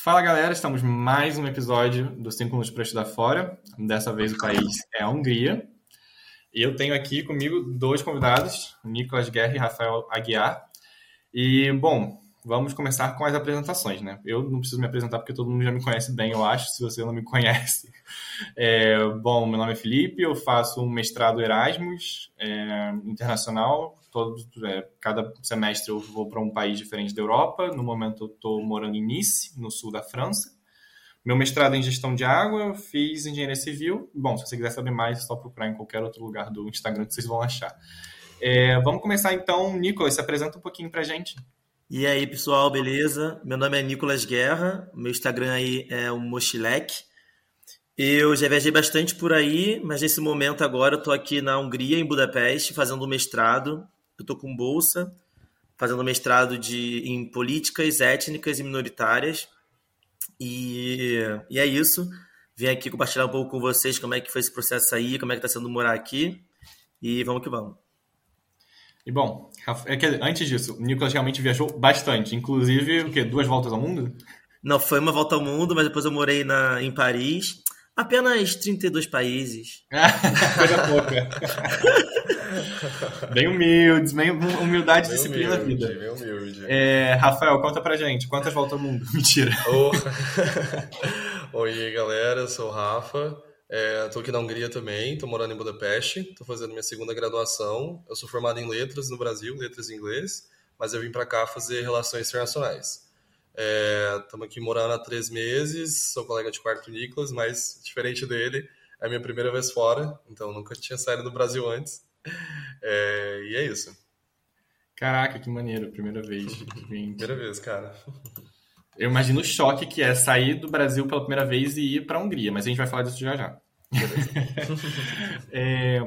Fala galera, estamos mais um episódio do 5 Minutos para Estudar Fora. Dessa vez o país é a Hungria. E eu tenho aqui comigo dois convidados, Nicolas Guerra e Rafael Aguiar. E, bom, vamos começar com as apresentações, né? Eu não preciso me apresentar porque todo mundo já me conhece bem, eu acho, se você não me conhece. É, bom, meu nome é Felipe, eu faço um mestrado Erasmus é, internacional. Todo, é, cada semestre eu vou para um país diferente da Europa. No momento eu estou morando em Nice, no sul da França. Meu mestrado é em gestão de água, eu fiz engenharia civil. Bom, se você quiser saber mais, é só procurar em qualquer outro lugar do Instagram que vocês vão achar. É, vamos começar então, Nicolas, se apresenta um pouquinho para gente. E aí, pessoal, beleza? Meu nome é Nicolas Guerra, meu Instagram aí é o Mochilek. Eu já viajei bastante por aí, mas nesse momento agora eu tô aqui na Hungria, em Budapeste, fazendo um mestrado. Eu tô com bolsa, fazendo mestrado de, em políticas étnicas e minoritárias. E, e é isso. Vim aqui compartilhar um pouco com vocês como é que foi esse processo aí, como é que tá sendo morar aqui. E vamos que vamos. E bom, é antes disso, o Nicolas realmente viajou bastante, inclusive o quê? Duas voltas ao mundo? Não, foi uma volta ao mundo, mas depois eu morei na, em Paris. Apenas 32 países. Coisa pouca. bem humildes, bem humildade e disciplina humilde, vida. Bem humilde. É, Rafael, conta pra gente, quantas voltas ao mundo? Mentira. Oh. Oi, galera, eu sou o Rafa. Estou é, aqui na Hungria também, estou morando em Budapeste, estou fazendo minha segunda graduação. Eu sou formado em letras no Brasil, letras em inglês, mas eu vim para cá fazer relações internacionais. Estamos é, aqui morando há três meses, sou colega de quarto Nicolas, mas diferente dele, é a minha primeira vez fora, então nunca tinha saído do Brasil antes. É, e é isso. Caraca, que maneiro, primeira vez. primeira vez, cara. Eu imagino o choque que é sair do Brasil pela primeira vez e ir para a Hungria, mas a gente vai falar disso já já. é,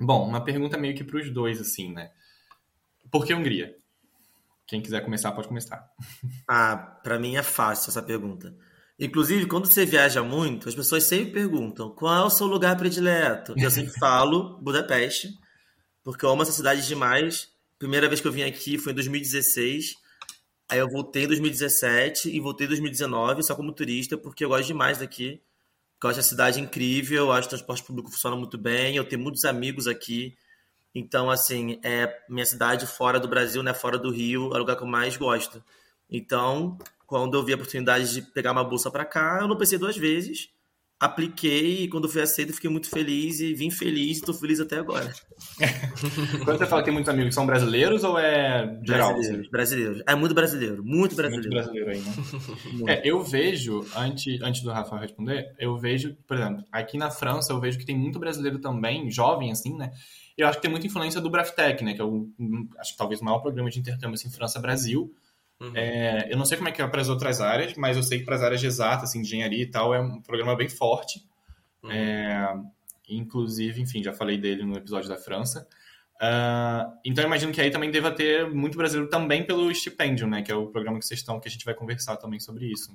bom, uma pergunta meio que para os dois, assim, né? Por que Hungria? Quem quiser começar, pode começar. Ah, para mim é fácil essa pergunta. Inclusive, quando você viaja muito, as pessoas sempre perguntam qual é o seu lugar predileto. Eu sempre falo Budapeste, porque eu amo essa cidade demais. Primeira vez que eu vim aqui foi em 2016 Aí eu voltei em 2017 e voltei em 2019 só como turista, porque eu gosto demais daqui. Eu acho a cidade incrível, eu acho que o transporte público funciona muito bem, eu tenho muitos amigos aqui. Então, assim, é minha cidade fora do Brasil, né, fora do Rio, é o lugar que eu mais gosto. Então, quando eu vi a oportunidade de pegar uma bolsa para cá, eu não pensei duas vezes apliquei e quando fui aceito fiquei muito feliz e vim feliz e estou feliz até agora. quando você fala que tem muitos amigos, são brasileiros ou é geral? Brasileiros, assim? brasileiros. É muito brasileiro, muito brasileiro. Muito brasileiro aí, né? é, eu vejo, antes, antes do Rafa responder, eu vejo, por exemplo, aqui na França eu vejo que tem muito brasileiro também, jovem assim, né? Eu acho que tem muita influência do Braftec, né? Que é o, acho que talvez o maior programa de intercâmbio assim, França-Brasil. Uhum. É, eu não sei como é que é para as outras áreas, mas eu sei que para as áreas de exatas, assim, engenharia e tal, é um programa bem forte. Uhum. É, inclusive, enfim, já falei dele no episódio da França. Uh, então, eu imagino que aí também deva ter muito brasileiro também pelo estipêndio, né? Que é o programa que vocês estão, que a gente vai conversar também sobre isso.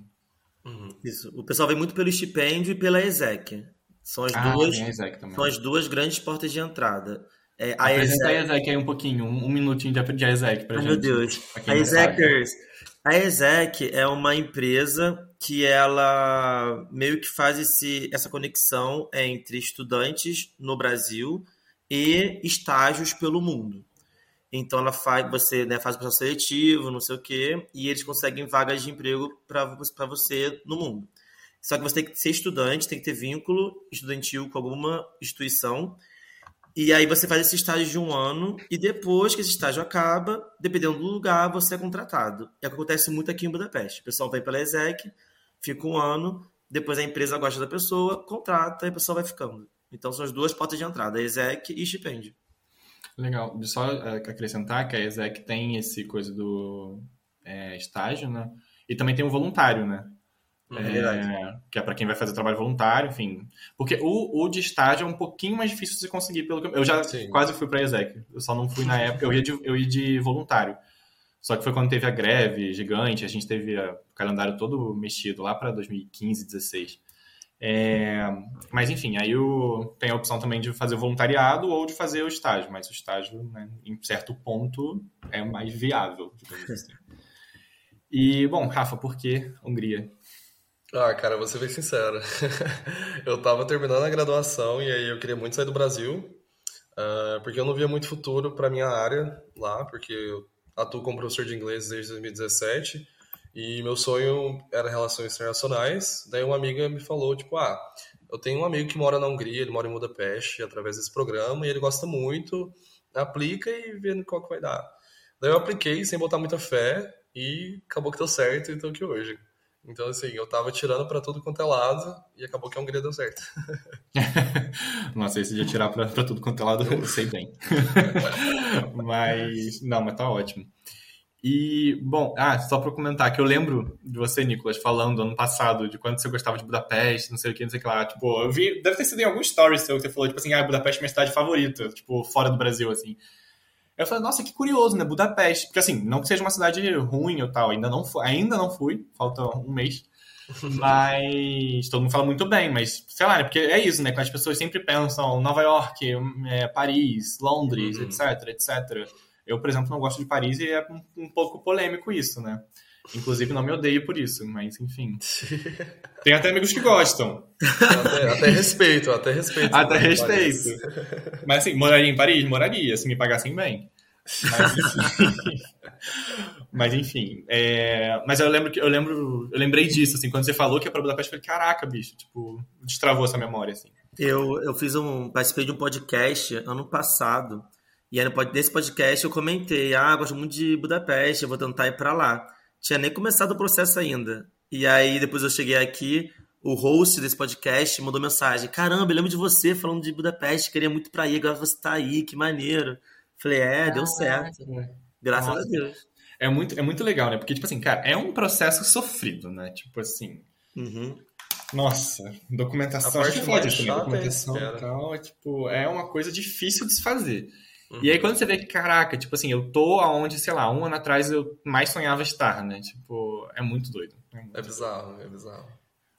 Uhum. Isso. O pessoal vem muito pelo estipêndio e pela ESEC. São as, ah, duas, são as duas grandes portas de entrada. É, a Apresenta a ESEC aí um pouquinho, um, um minutinho de, de ESEC pra Ai, gente. meu Deus. A ESECers. A ESEC é uma empresa que ela meio que faz esse, essa conexão entre estudantes no Brasil e estágios pelo mundo. Então ela faz, você né, faz o processo seletivo, não sei o quê, e eles conseguem vagas de emprego para você no mundo. Só que você tem que ser estudante, tem que ter vínculo estudantil com alguma instituição e aí você faz esse estágio de um ano e depois que esse estágio acaba, dependendo do lugar, você é contratado. É o que acontece muito aqui em Budapeste. O pessoal vem pela ESEC, fica um ano, depois a empresa gosta da pessoa, contrata e a pessoa vai ficando. Então são as duas portas de entrada, ESEC e estipêndio. Legal. Só é, acrescentar que a ESEC tem esse coisa do é, estágio, né? E também tem o voluntário, né? É, que é para quem vai fazer trabalho voluntário, enfim. Porque o, o de estágio é um pouquinho mais difícil de se conseguir, pelo que eu, já Sim. quase fui para a ESEC. Eu só não fui na época, eu ia, de, eu ia de voluntário. Só que foi quando teve a greve gigante, a gente teve o calendário todo mexido lá para 2015, 16. É, mas enfim, aí o, tem a opção também de fazer o voluntariado ou de fazer o estágio, mas o estágio, né, em certo ponto, é mais viável, digamos assim. E, bom, Rafa, por que Hungria? Ah, cara, vou ser bem sincero. eu tava terminando a graduação e aí eu queria muito sair do Brasil, uh, porque eu não via muito futuro para minha área lá, porque eu atuo como professor de inglês desde 2017 e meu sonho era relações internacionais. Daí uma amiga me falou, tipo, ah, eu tenho um amigo que mora na Hungria, ele mora em Budapeste, através desse programa, e ele gosta muito, aplica e vê qual que vai dar. Daí eu apliquei sem botar muita fé e acabou que deu certo e tô aqui hoje. Então, assim, eu tava tirando para tudo quanto é lado e acabou que a Hungria deu certo. Nossa, esse de tirar para tudo quanto é lado, eu sei bem. mas, não, mas tá ótimo. E, bom, ah, só para comentar, que eu lembro de você, Nicolas, falando ano passado de quando você gostava de Budapeste, não sei o que, não sei o que lá. Tipo, eu vi, deve ter sido em algum story seu que você falou, tipo assim, ah, Budapeste é minha cidade favorita, tipo, fora do Brasil, assim. Eu falei, nossa, que curioso, né? Budapeste. Porque assim, não que seja uma cidade ruim ou tal, ainda não fui, ainda não fui, falta um mês. Mas todo mundo fala muito bem, mas sei lá, né? Porque é isso, né? Que as pessoas sempre pensam Nova York, é, Paris, Londres, uhum. etc, etc. Eu, por exemplo, não gosto de Paris e é um, um pouco polêmico isso, né? Inclusive, não me odeio por isso, mas enfim. Tem até amigos que gostam. Até, até respeito, até respeito. Até respeito. Mas assim, moraria em Paris? Moraria, se me pagassem bem. Mas enfim. mas, enfim é... mas eu lembro que eu lembro, eu lembrei disso, assim, quando você falou que é pra Budapeste, eu falei, caraca, bicho, tipo, destravou essa memória, assim. Eu, eu fiz um. participei de um podcast ano passado. E aí, nesse podcast eu comentei, ah, gosto muito de Budapeste, eu vou tentar ir para lá tinha nem começado o processo ainda. E aí, depois eu cheguei aqui, o host desse podcast mandou mensagem: Caramba, eu lembro de você falando de Budapeste, queria muito pra ir, agora você tá aí, que maneiro. Falei: É, deu certo. Graças Nossa. a Deus. É muito, é muito legal, né? Porque, tipo assim, cara, é um processo sofrido, né? Tipo assim. Uhum. Nossa, documentação. A parte mais chata documentação é, tal, é, tipo, é uma coisa difícil de se fazer. Uhum. E aí quando você vê que, caraca, tipo assim, eu tô aonde, sei lá, um ano atrás eu mais sonhava estar, né? Tipo, é muito doido. É, muito é bizarro, doido. é bizarro.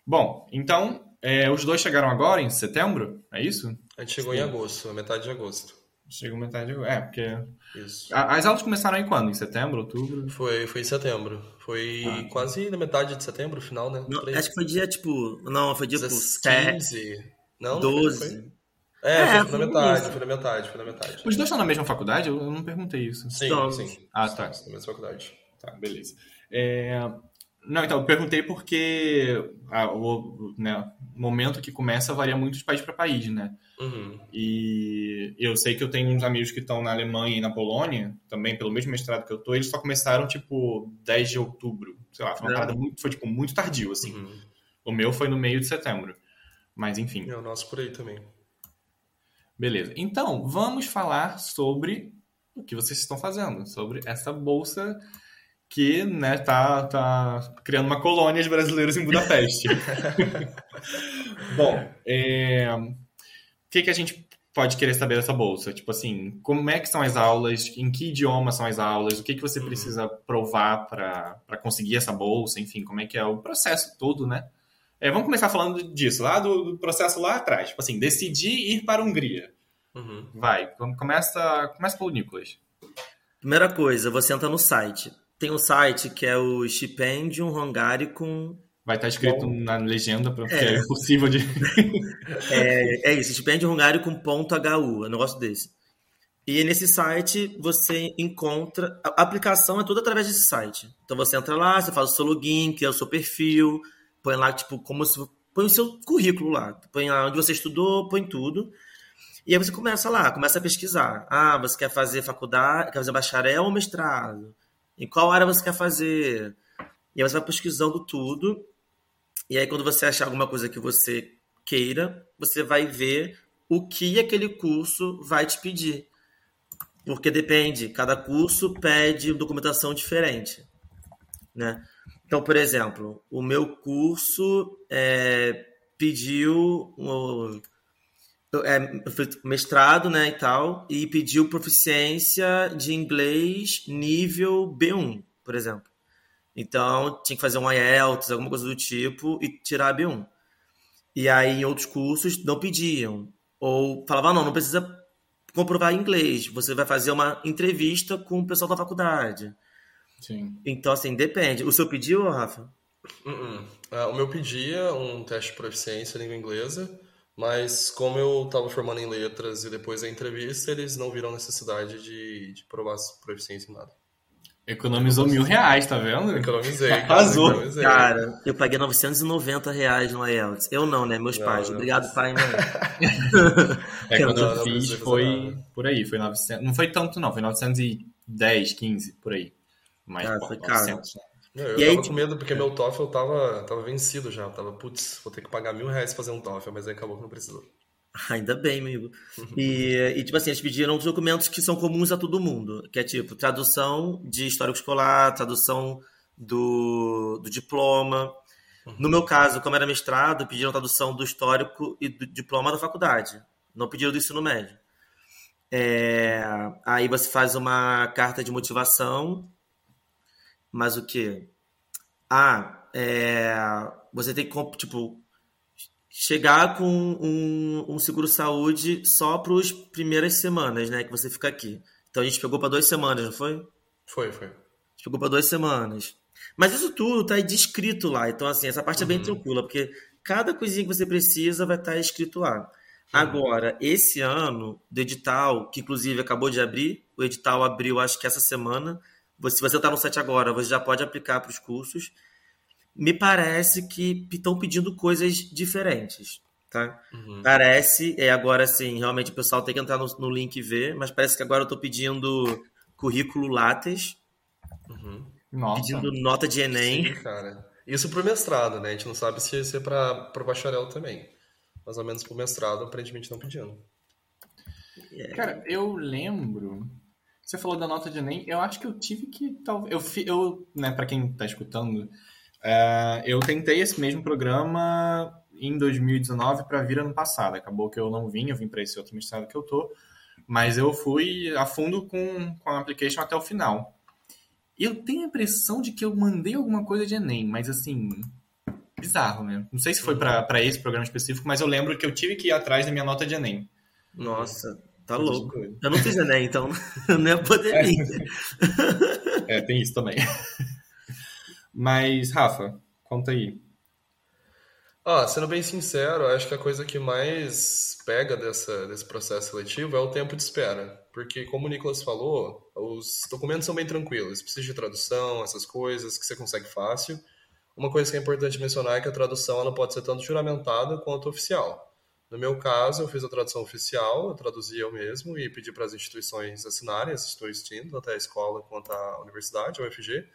Bom, então, é, os dois chegaram agora, em setembro, é isso? A gente chegou Sim. em agosto, metade de agosto. Chegou metade de agosto, é, porque... Isso. As aulas começaram em quando? Em setembro, outubro? Foi, foi em setembro. Foi ah, quase na metade de setembro, final, né? Não, acho que foi dia, tipo... Não, foi dia, tipo... 15... Não, 12. Foi, foi? É, é foi na metade, foi na metade, foi na metade. Os dois estão na mesma faculdade? Eu não perguntei isso. Sim, então, sim. Ah, tá. Na mesma faculdade. Tá, beleza. É... Não, então, eu perguntei porque a, o né, momento que começa varia muito de país para país, né? Uhum. E eu sei que eu tenho uns amigos que estão na Alemanha e na Polônia, também pelo mesmo mestrado que eu tô, eles só começaram, tipo, 10 de outubro. Sei lá, foi uma parada muito, foi, tipo, muito tardio, assim. Uhum. O meu foi no meio de setembro. Mas, enfim. É o nosso por aí também. Beleza. Então, vamos falar sobre o que vocês estão fazendo, sobre essa bolsa que né, tá, tá criando uma colônia de brasileiros em Budapeste. Bom, é... o que, que a gente pode querer saber dessa bolsa? Tipo assim, como é que são as aulas, em que idioma são as aulas, o que, que você uhum. precisa provar para conseguir essa bolsa, enfim, como é que é o processo todo, né? É, vamos começar falando disso, lá do, do, processo lá atrás. Tipo assim, decidir ir para a Hungria. Uhum. Vai, começa, começa pelo Nicolas. Primeira coisa, você entra no site. Tem um site que é o Stipendium Hungaricum Vai estar escrito Bom, na legenda, porque é, é impossível de. é, é isso, Stipendium Hungaricum.hu, é um negócio desse. E nesse site você encontra. A aplicação é tudo através desse site. Então você entra lá, você faz o seu login, que é o seu perfil, põe lá, tipo, como se. Põe o seu currículo lá. Põe lá onde você estudou, põe tudo. E aí você começa lá, começa a pesquisar. Ah, você quer fazer faculdade, quer fazer bacharel ou mestrado? Em qual área você quer fazer? E aí você vai pesquisando tudo. E aí quando você achar alguma coisa que você queira, você vai ver o que aquele curso vai te pedir. Porque depende, cada curso pede documentação diferente, né? Então, por exemplo, o meu curso é, pediu é, mestrado, né, e tal, e pediu proficiência de inglês nível B1, por exemplo. Então, tinha que fazer um IELTS, alguma coisa do tipo, e tirar B1. E aí, em outros cursos, não pediam. Ou falavam, ah, não, não precisa comprovar inglês. Você vai fazer uma entrevista com o pessoal da faculdade. Sim. Então, assim, depende. O seu pediu, Rafa? Uh -uh. Uh, o meu pedia um teste de proficiência em língua inglesa, mas como eu estava formando em letras e depois da entrevista, eles não viram necessidade de, de provar proficiência em nada. Economizou mil reais, tá vendo? Economizei. Arrasou. economizei. Cara, eu paguei 990 reais no IELTS. Eu não, né? Meus Não, pais. não. Obrigado, pai e mãe. É, quando eu fiz foi nada. por aí, foi 900. Não foi tanto não, foi 910, 15, por aí. Mas, Ah, pô, foi caro. 900, né? Não, eu E aí, tava tipo- com medo porque meu TOEFL tava, tava vencido já. Tava, putz, vou ter que pagar mil reais pra fazer um TOEFL, mas aí acabou que não precisou. Ainda bem, amigo. E, e, tipo assim, eles pediram os documentos que são comuns a todo mundo, que é tipo tradução de histórico escolar, tradução do, do diploma. No meu caso, como era mestrado, pediram tradução do histórico e do diploma da faculdade. Não pediram do ensino médio. É, aí você faz uma carta de motivação, mas o quê? Ah, é, você tem que, tipo, chegar com um, um seguro-saúde só para as primeiras semanas, né, que você fica aqui. Então a gente pegou para duas semanas, não foi? Foi, foi. A gente pegou para duas semanas. Mas isso tudo tá descrito lá. Então, assim, essa parte é bem tranquila, porque cada coisinha que você precisa vai estar escrito lá. Agora, esse ano, do edital, que inclusive acabou de abrir, o edital abriu acho que essa semana. Se você está no site agora, você já pode aplicar para os cursos. Me parece que estão pedindo coisas diferentes, tá? Uhum. Parece, é agora sim, realmente o pessoal tem que entrar no, no link e ver, mas parece que agora eu estou pedindo currículo Lattes, Uhum. Nossa. pedindo nota de Enem. Sim, cara. Isso pro mestrado, né? A gente não sabe se isso é pra, pro bacharel também. Mais ou menos pro mestrado, aparentemente não pedindo. Cara, eu lembro. Você falou da nota de Enem, eu acho que eu tive que. tal- Eu, eu né, para quem tá escutando, é, eu tentei esse mesmo programa em 2019 para vir ano passado. Acabou que eu não vim, eu vim para esse outro mestrado que eu tô. Mas eu fui a fundo com, com a application até o final. Eu tenho a impressão de que eu mandei alguma coisa de Enem, mas assim. Bizarro, né? Não sei se foi para esse programa específico, mas eu lembro que eu tive que ir atrás da minha nota de Enem. Nossa, tá louco. Eu não fiz Enem, então não ia poder vir. É, tem isso também. Mas, Rafa, conta aí. Ah, sendo bem sincero, acho que a coisa que mais pega dessa, desse processo seletivo é o tempo de espera. Porque, como o Nicolas falou, os documentos são bem tranquilos. Precisa de tradução, essas coisas que você consegue fácil. Uma coisa que é importante mencionar é que a tradução ela pode ser tanto juramentada quanto oficial. No meu caso, eu fiz a tradução oficial, eu traduzi eu mesmo e pedi para as instituições assinarem, estou instituindo, tanto a escola quanto a universidade, a UFG.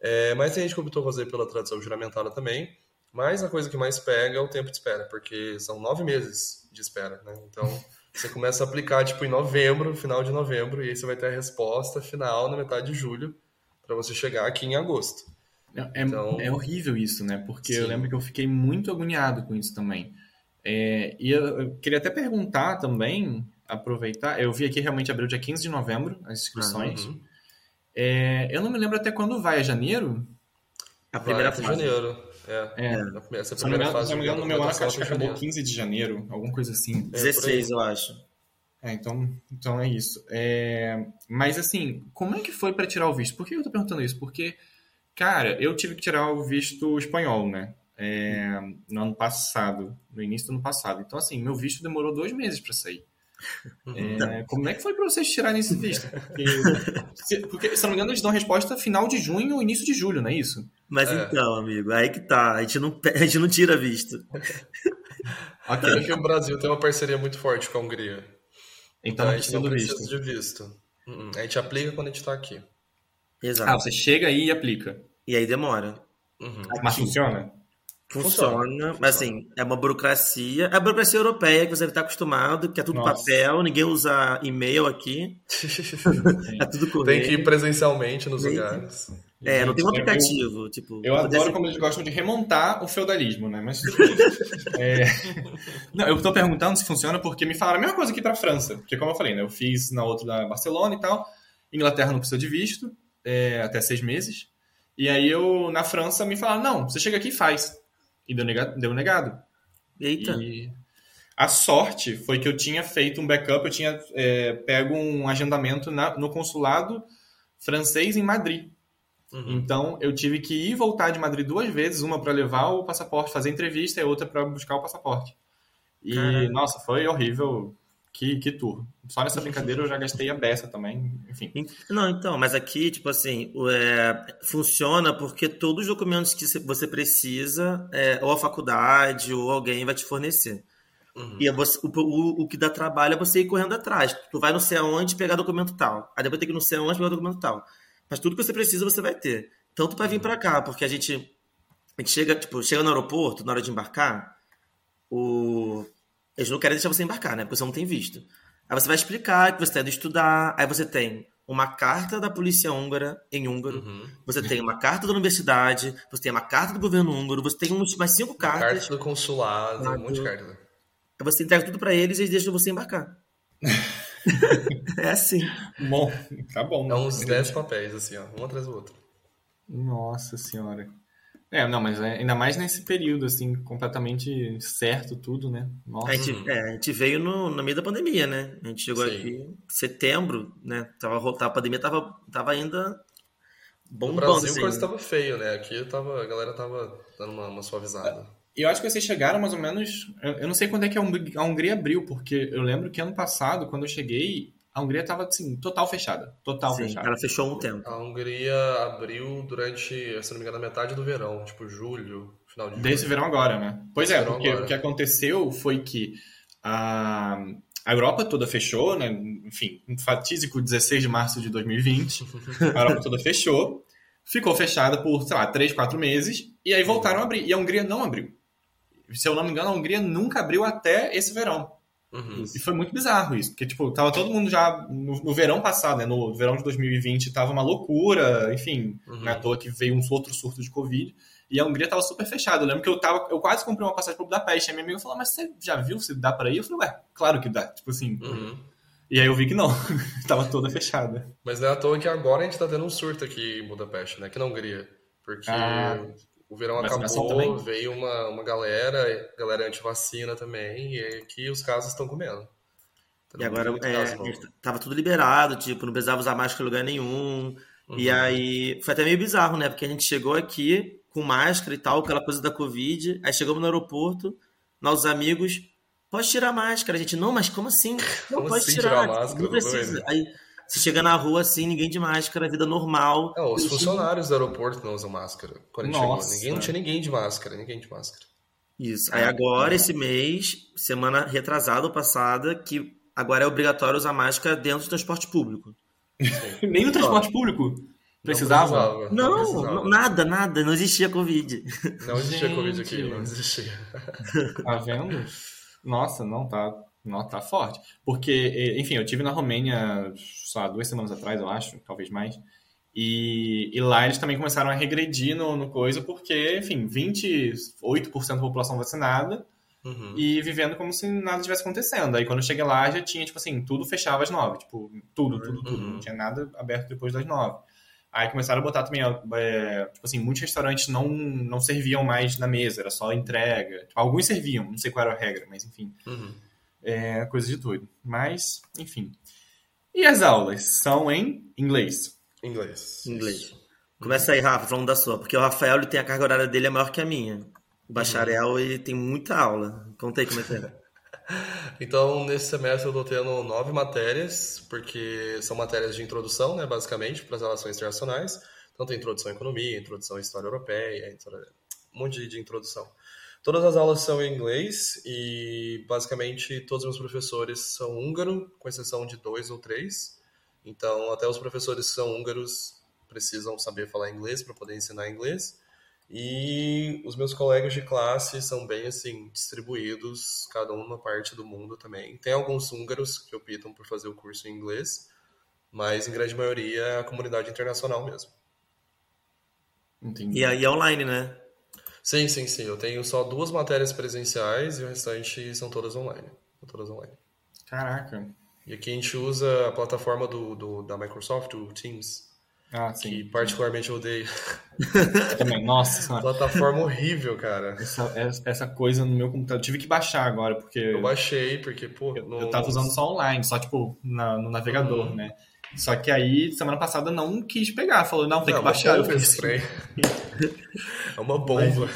É, mas tem gente que optou fazer pela tradução juramentada também. Mas a coisa que mais pega é o tempo de espera, porque são nove meses de espera, né? Então, você começa a aplicar, tipo, em novembro, final de novembro, e aí você vai ter a resposta final na metade de julho, para você chegar aqui em agosto. É, Então- é horrível isso, né? Porque eu Sim. lembro que eu fiquei muito agoniado com isso também. É, e eu, eu queria até perguntar também, aproveitar, eu vi aqui realmente abriu dia 15 de novembro as inscrições. Uhum. É, eu não me lembro até quando vai, é janeiro? A primeira Vai, fase. janeiro. É. É. Essa Se primeira engano, fase se não me engano, no de meu ano graduação acho que acabou janeiro. 15 de janeiro, alguma coisa assim. É, 16, eu acho. É, então, então é isso. É, mas assim, como é que foi para tirar o visto? Por que eu tô perguntando isso? Porque, cara, eu tive que tirar o visto espanhol, né? É, no ano passado, no início do ano passado. Então, assim, meu visto demorou dois meses para sair. É, como é que foi para vocês tirarem esse visto? Porque, se, porque, se não me engano, eles dão resposta final de junho ou início de julho, não é isso? Mas É. então, amigo, aí que tá. A gente não, a gente não tira visto. Ok. Porque o Brasil tem uma parceria muito forte com a Hungria. Então não a gente não precisa visto. de visto. Uhum. A gente aplica quando a gente tá aqui. Exato. Ah, você chega aí e aplica. E aí demora. Uhum. Mas funciona? Funciona, Funciona. mas assim, é uma burocracia. É a burocracia europeia que você deve estar acostumado, que é tudo Nossa. papel, ninguém usa e-mail aqui, é tudo tem correio. que ir presencialmente nos Tem lugares. É, não tem um Gente, eu- aplicativo, tipo. Eu adoro desse- como eles gostam de remontar o feudalismo, né? Mas. É, Não, eu tô perguntando se funciona porque me falaram a mesma coisa aqui pra França. Porque, como eu falei, né? Eu fiz na outra da Barcelona e tal. Inglaterra não precisa de visto, é, até seis meses. E aí eu, na França, me falaram, não, você chega aqui e faz. E deu negado. Deu negado. Eita, E a sorte foi que eu tinha feito um backup, eu tinha é, pego um agendamento na- no consulado francês em Madrid. Uhum. Então eu tive que ir voltar de Madrid duas vezes, uma para levar o passaporte, fazer entrevista e outra para buscar o passaporte. E Caramba. nossa, foi horrível. Que, que tour. Só nessa brincadeira eu já gastei a beça também, enfim. Não, então, mas aqui, tipo assim, é, funciona porque todos os documentos que você precisa, é, ou a faculdade, ou alguém vai te fornecer. Uhum. E é você, o, o, o, que dá trabalho é você ir correndo atrás. Tu vai não sei aonde pegar documento tal. Aí depois tem que ir não sei aonde pegar documento tal. Mas tudo que você precisa, você vai ter. Então tu vai vir para cá, porque a gente, a gente chega, tipo, chega no aeroporto, na hora de embarcar, o... eles não querem deixar você embarcar, né? Porque você não tem visto. Aí você vai explicar que você está indo estudar, aí você tem uma carta da polícia húngara em húngaro, uhum. você tem uma carta da universidade, você tem uma carta do governo húngaro, você tem uns, mais cinco cartas. Carta do consulado, um monte de carta. Aí você entrega tudo para eles e eles deixam você embarcar. é assim. Bom, tá bom. É uns 10 papéis, assim, ó, um atrás do outro. Nossa senhora. É, não, mas é, ainda mais nesse período, assim, completamente certo tudo, né? Nossa. A gente, é, a gente veio no, no meio da pandemia, né? A gente chegou Sim. aqui em setembro, né? Tava, a pandemia tava, tava ainda bombando. No Brasil assim. coisa tava feio, né? Aqui tava, a galera tava dando uma, uma suavizada. E eu acho que vocês chegaram mais ou menos. Eu não sei quando é que a Hungria abriu, porque eu lembro que ano passado, quando eu cheguei, a Hungria estava assim, total fechada. Total Sim, fechada. Ela fechou um tempo. A Hungria abriu durante, se não me engano, a metade do verão, tipo julho, final de julho. Desse verão agora, né? Pois Desse é, porque agora. o que aconteceu foi que a, a Europa toda fechou, né? Enfim, um fatídico 16 de março de 2020. a Europa toda fechou. Ficou fechada por, sei lá, 3, 4 meses. E aí voltaram a abrir. E a Hungria não abriu se eu não me engano, a Hungria nunca abriu até esse verão. Uhum. E foi muito bizarro isso, porque, tipo, tava todo mundo já no, no verão passado, né, no verão de 2020, tava uma loucura, enfim, uhum. não é à toa que veio um outro surto de Covid, e a Hungria tava super fechada. Eu lembro que eu tava, eu quase comprei uma passagem para Budapeste, e a minha amiga falou, mas você já viu se dá para ir? Eu falei, ué, claro que dá, tipo assim. Uhum. E aí eu vi que não, tava toda fechada. Mas não é à toa que agora a gente tá tendo um surto aqui em Budapeste, né, que na Hungria, porque... Ah o verão acabou, veio uma, uma galera, galera anti-vacina também, e aqui os casos estão comendo. Tá e agora é, tava tudo liberado, tipo, não precisava usar máscara em lugar nenhum. Uhum. E aí foi até meio bizarro, né? Porque a gente chegou aqui com máscara e tal, aquela coisa da Covid. Aí chegamos no aeroporto, nossos amigos, pode tirar a máscara. A gente, não, mas como assim? Não como pode assim tirar, tirar a máscara. Não precisa. Aí você chega na rua assim, ninguém de máscara, vida normal. Não, os funcionários do aeroporto não usam máscara. Quando a gente Nossa. chegou, ninguém, não tinha ninguém de máscara, ninguém de máscara. Isso. Aí agora, esse mês, semana retrasada ou passada, que agora é obrigatório usar máscara dentro do transporte público. Nem no transporte público? Precisava? Não, não, precisava. não, nada, nada. Não existia Covid. Não existia Gente. Covid aqui, não existia. Tá vendo? Nossa, não tá. Não, tá forte. Porque, enfim, eu tive na Romênia, só duas semanas atrás, eu acho, talvez mais. E, e lá eles também começaram a regredir no, no coisa, porque, enfim, 28% da população vacinada uhum. e vivendo como se nada tivesse acontecendo. Aí quando eu cheguei lá já tinha, tipo assim, tudo fechava às nove. Tipo, tudo, tudo, tudo. Uhum. Não tinha nada aberto depois das nove. Aí começaram a botar também, é, tipo assim, muitos restaurantes não, não serviam mais na mesa, era só entrega. Tipo, alguns serviam, não sei qual era a regra, mas enfim. Uhum é, coisa de doido. Mas, enfim. E as aulas são em inglês? Inglês. Inglês. Começa aí, Rafa, falando da sua, porque o Rafael ele tem a carga horária dele é maior que a minha. O bacharel uhum. ele tem muita aula. Conta aí como é que é. então, nesse semestre eu estou tendo nove matérias, porque são matérias de introdução, né, basicamente, para as relações internacionais. Então tem introdução à economia, introdução à história europeia, um monte de introdução. Todas as aulas são em inglês e basicamente todos os meus professores são húngaro, com exceção de dois ou três. Então, até os professores que são húngaros precisam saber falar inglês para poder ensinar inglês. E os meus colegas de classe são bem assim distribuídos, cada um numa parte do mundo também. Tem alguns húngaros que optam por fazer o curso em inglês, mas em grande maioria é a comunidade internacional mesmo. Entendi. E aí é online, né? Sim, sim, sim. Eu tenho só duas matérias presenciais e o restante são todas online. São todas online. Caraca. E aqui a gente usa a plataforma do, do da Microsoft, o Teams. Ah, sim. Que particularmente eu odeio. Também, nossa senhora. Plataforma horrível, cara. Essa, essa coisa no meu computador. Eu tive que baixar agora, porque. Eu baixei, porque, pô. Eu, eu tava usando só online, só tipo na, no navegador, uhum. né? Só que aí, semana passada, não quis pegar. Falou, não, tem Não, que baixar. Eu bomba falei, esse trem. É uma bomba.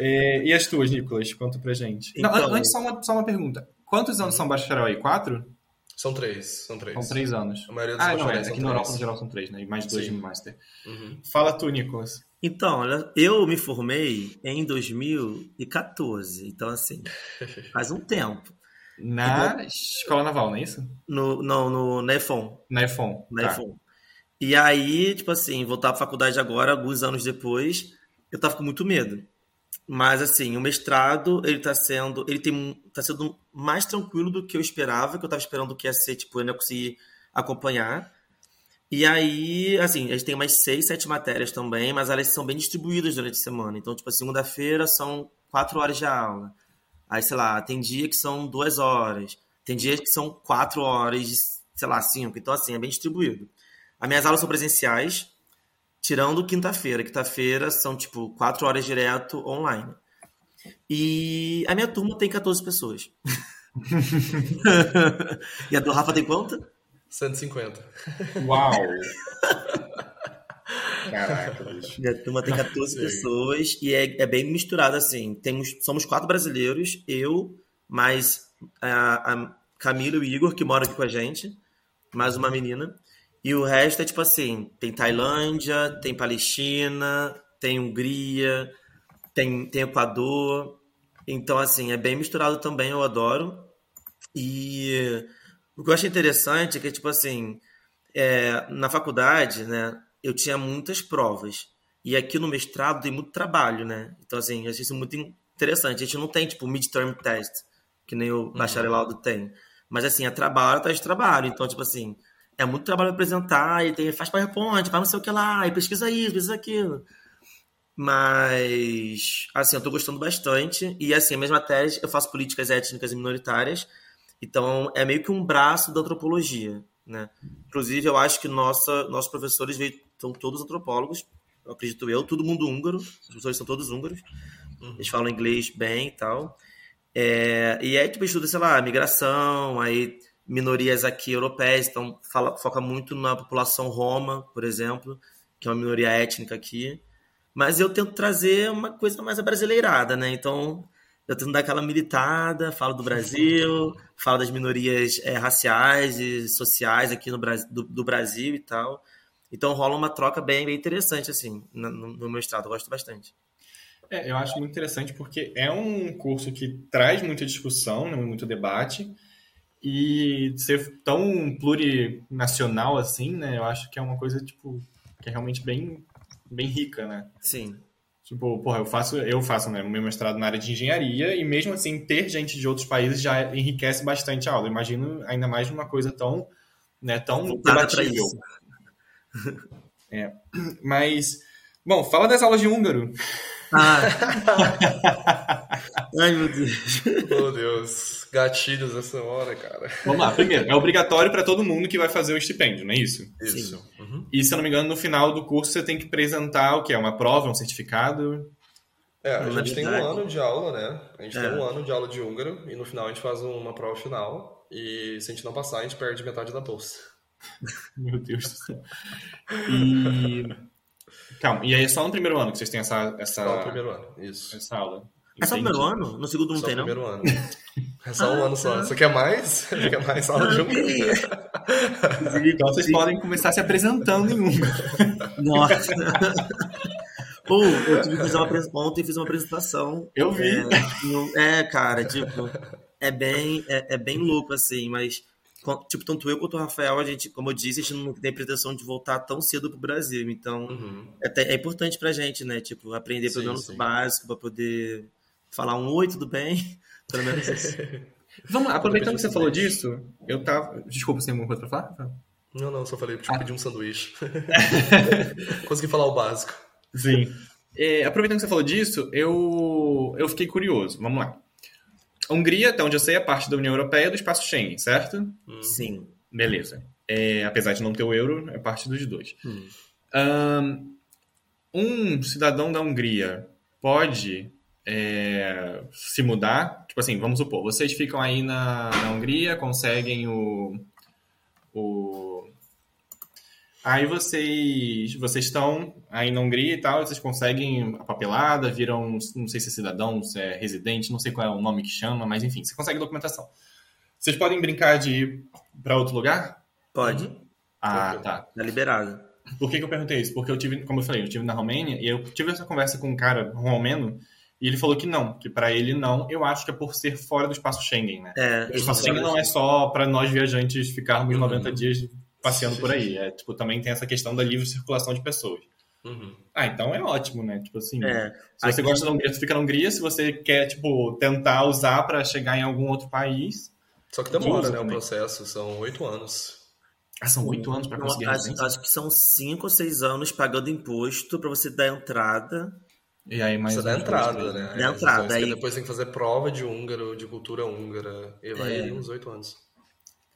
É, e as tuas, Nicolas? Conta pra gente. Não, Então- an- antes, só uma, só uma pergunta. Quantos anos são bacharel aí? Quatro? São três, são três. São três anos. A maioria dos Ah, não, é. bacharéis Aqui na Europa, no geral, são três, né? E mais dois Sim. de Master. Uhum. Fala tu, Nicolas. Então, olha, eu me formei em 2014, então assim, faz um tempo. Na Escola Naval, não é isso? No, não, no, na EFON. Na EFON. Na Tá. E aí, tipo assim, voltar pra faculdade agora, alguns anos depois, eu tava com muito medo. Mas assim, o mestrado, ele tá sendo, ele tem, tá sendo mais tranquilo do que eu esperava, que eu tava esperando que ia ser, tipo, eu não ia conseguir acompanhar. E aí, assim, a gente tem umas seis, sete matérias também, mas elas são bem distribuídas durante a semana. Então, tipo, segunda-feira são quatro horas de aula. Aí, sei lá, tem dia que são duas horas. Tem dia que são quatro horas, sei lá, cinco. Então, assim, é bem distribuído. As minhas aulas são presenciais, tirando quinta-feira. Quinta-feira são, tipo, quatro horas direto online. E a minha turma tem 14 pessoas. e a do Rafa tem quanto? 150. Uau! Caraca, bicho. Minha turma tem 14 Sim. pessoas e é, é bem misturado, assim. Temos, somos quatro brasileiros, eu, mais a, a Camila e o Igor, que moram aqui com a gente, mais uma menina. E o resto é tipo assim: tem Tailândia, tem Palestina, tem Hungria, tem, tem Equador. Então, assim, é bem misturado também, eu adoro. E o que eu acho interessante é que, tipo assim, é, na faculdade, né, eu tinha muitas provas. E aqui no mestrado tem muito trabalho, né? Então, assim, eu achei isso muito interessante. A gente não tem, tipo, midterm test, que nem o bacharelado tem. Mas, assim, é trabalho atrás de trabalho. Então, tipo assim, é muito trabalho apresentar, e tem, faz PowerPoint, faz não sei o que lá, e pesquisa isso, pesquisa aquilo. Mas, assim, eu tô gostando bastante. E, assim, a mesma tese, eu faço políticas étnicas e minoritárias. Então, é meio que um braço da antropologia, né? Inclusive, eu acho que nossa, nossos professores veio, são todos antropólogos, eu acredito eu, todo mundo húngaro, os professores são todos húngaros, eles falam inglês bem e tal. É, e aí, tipo, estuda, sei lá, migração, aí minorias aqui europeias, então fala, foca muito na população roma, por exemplo, que é uma minoria étnica aqui. Mas eu tento trazer uma coisa mais abrasileirada, né? Então, eu tento dar aquela militada, falo do Brasil, falo das minorias é, raciais e sociais aqui no Brasil, do, do Brasil e tal. Então rola uma troca bem, bem interessante, assim, no, no meu estado. Eu gosto bastante. É, eu acho muito interessante porque é um curso que traz muita discussão, né, muito debate, e ser tão plurinacional assim, né, eu acho que é uma coisa, tipo, que é realmente bem, bem rica, né? Sim. Tipo, porra, eu faço, eu faço né, meu mestrado na área de engenharia e mesmo assim ter gente de outros países já enriquece bastante a aula. Imagino ainda mais numa coisa tão, né, tão debatível. Isso. Mas, bom, fala das aulas de húngaro. Ah. Ai, meu Deus. Meu Deus. Gatilhos essa hora, cara. Vamos lá, primeiro, é obrigatório para todo mundo que vai fazer o estipêndio, não é isso? Isso. Uhum. E se eu não me engano, no final do curso você tem que apresentar o que? Uma prova, um certificado? É, a gente tem um ano de aula, né? A gente É. tem um ano de aula de húngaro e no final a gente faz uma prova final e se a gente não passar, a gente perde metade da bolsa. Meu Deus do céu. E. Calma, e aí é só no primeiro ano que vocês têm essa, essa, Só o primeiro ano, isso. essa aula. É só o Entendi. primeiro ano? No segundo não Só tem, o não? primeiro ano. É só um Ah, ano só. tá. Você quer mais? Você quer mais aula de húngaro? Então vocês podem começar se apresentando em húngaro. Nossa. Ou eu tive que fazer uma ontem fiz uma apresentação. Eu vi. É, no- é, cara, tipo, é bem, é, é bem louco, assim, mas tipo, tanto eu quanto o Rafael, a gente, como eu disse, a gente não tem pretensão de voltar tão cedo pro Brasil. Então, Uhum. é, até- é importante pra gente, né? Tipo, aprender pelo menos básico pra poder falar um oi, tudo bem? Pelo menos isso. Vamos lá, aproveitando que você falou disso, eu tava. Desculpa, você tem alguma coisa pra falar? Não, não, só falei pra Ah. te pedir um sanduíche. Consegui falar o básico. Sim. É, aproveitando que você falou disso, eu, eu fiquei curioso. Vamos lá. A Hungria, até onde eu sei, é parte da União Europeia e do espaço Schengen, certo? Hum. Sim. Beleza. É, apesar de não ter o euro, é parte dos dois. Hum. Um cidadão da Hungria pode é, se mudar? Tipo assim, vamos supor, vocês ficam aí na, na Hungria, conseguem o, o Aí vocês, vocês estão aí na Hungria e tal, vocês conseguem a papelada, viram, não sei se é cidadão, se é residente, não sei qual é o nome que chama, mas enfim, você consegue documentação. Vocês podem brincar de ir para outro lugar? Pode. Ah, tá. Tá liberado. Por que, que eu perguntei isso? Porque eu tive, como eu falei, eu tive na Romênia e eu tive essa conversa com um cara romeno e ele falou que não, que para ele não. Eu acho que é por ser fora do espaço Schengen, né? É, O espaço Schengen não é só para nós viajantes ficarmos Uhum. 90 dias passeando por aí. É, tipo, também tem essa questão da livre circulação de pessoas. Uhum. Ah, então é ótimo, né? Tipo assim, É. se você Aqui- gosta da Hungria, você fica na Hungria. Se você quer, tipo, tentar usar para chegar em algum outro país. Só que demora, né, o também. processo. São oito anos. Ah, são oito anos para conseguir acho, acho que são cinco ou seis anos pagando imposto pra você dar entrada. E aí, mais Você dá uns entrada, três, né? Dá entrada, depois, aí- depois tem que fazer prova de húngaro, de cultura húngara. E vai É. uns oito anos.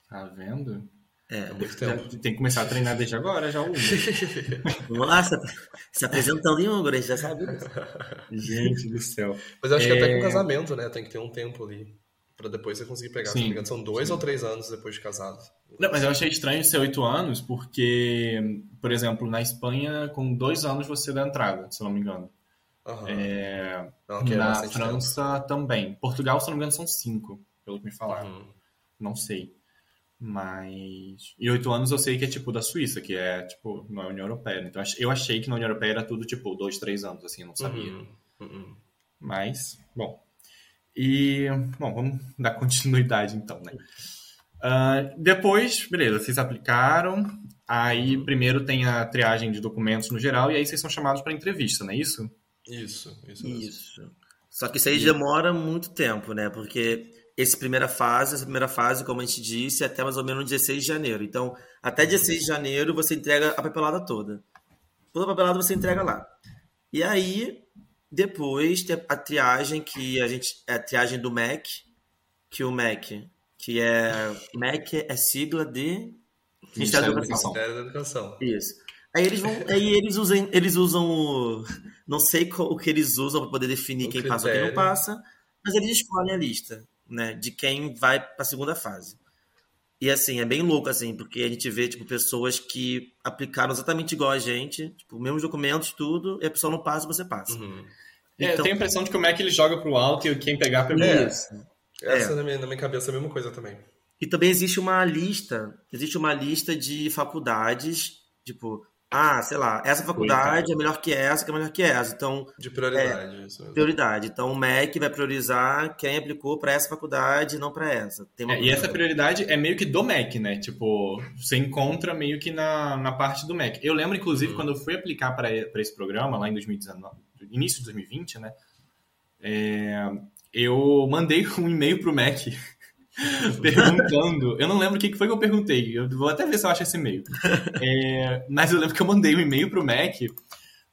Tá vendo? É. É tempo. tem que começar a treinar desde agora, já o Vamos lá, se, se apresentando em húngaro, a gente já sabe disso. Gente do céu. Mas eu acho que até É. com casamento, né? Tem que ter um tempo ali. Pra depois você conseguir pegar. Se não Sim, me engano, são dois ou três anos depois de casado. Não, mas eu achei estranho ser oito anos, porque, por exemplo, na Espanha, com dois anos você dá entrada, se eu não me engano. Aham. É, Não, é na França também. Portugal, se não me engano, são cinco, pelo que me tempo. falaram. Uhum. Não sei. Mas. E oito anos eu sei que é tipo da Suíça, que é tipo, não é União Europeia. Então eu achei que na União Europeia era tudo tipo dois, três anos, assim, eu não sabia. Uhum. Uhum. Mas, bom. E, bom, vamos dar continuidade então, né? Ah, depois, beleza, vocês aplicaram. Aí, primeiro tem a triagem de documentos no geral, e aí vocês são chamados para entrevista, não é isso? Isso, isso mesmo. Isso. Só que isso aí demora muito tempo, né? Porque essa primeira fase, essa primeira fase, como a gente disse, é até mais ou menos 16 de janeiro. Então, até 16 de janeiro você entrega a papelada toda. Toda a papelada você entrega lá. E aí, depois tem a triagem que a gente é a triagem do MEC, que o MEC, que é MEC é sigla de Ministério da Educação. Ministério da Educação. Isso. Aí eles vão, aí eles usam, eles usam o, não sei qual, o que eles usam para poder definir O quem passa ou quem não critério. passa, mas eles escolhem a lista, né, de quem vai para a segunda fase. E assim, é bem louco assim, porque a gente vê tipo pessoas que aplicaram exatamente igual a gente, tipo, mesmos documentos, tudo, e a pessoa não passa, você passa. Uhum. É, eu Então- tenho a impressão de que o Mac ele joga pro alto e quem pegar, pegou. É. Essa na, minha, na minha cabeça é a mesma coisa também. E também existe uma lista, existe uma lista de faculdades, tipo, ah, sei lá, essa faculdade é melhor que essa, que é melhor que essa. Então, De prioridade. Isso mesmo. prioridade. Então, o MEC vai priorizar quem aplicou para essa faculdade e não para essa. É, e essa prioridade é meio que do Mac, né? Tipo, você encontra meio que na, na parte do Mac. Eu lembro, inclusive, Uhum. quando eu fui aplicar para esse programa, lá em 2019, início de 2020, né? É, eu mandei um e-mail pro Mac perguntando. Eu não lembro o que foi que eu perguntei. Eu vou até ver se eu acho esse e-mail. É, mas eu lembro que eu mandei um e-mail pro Mac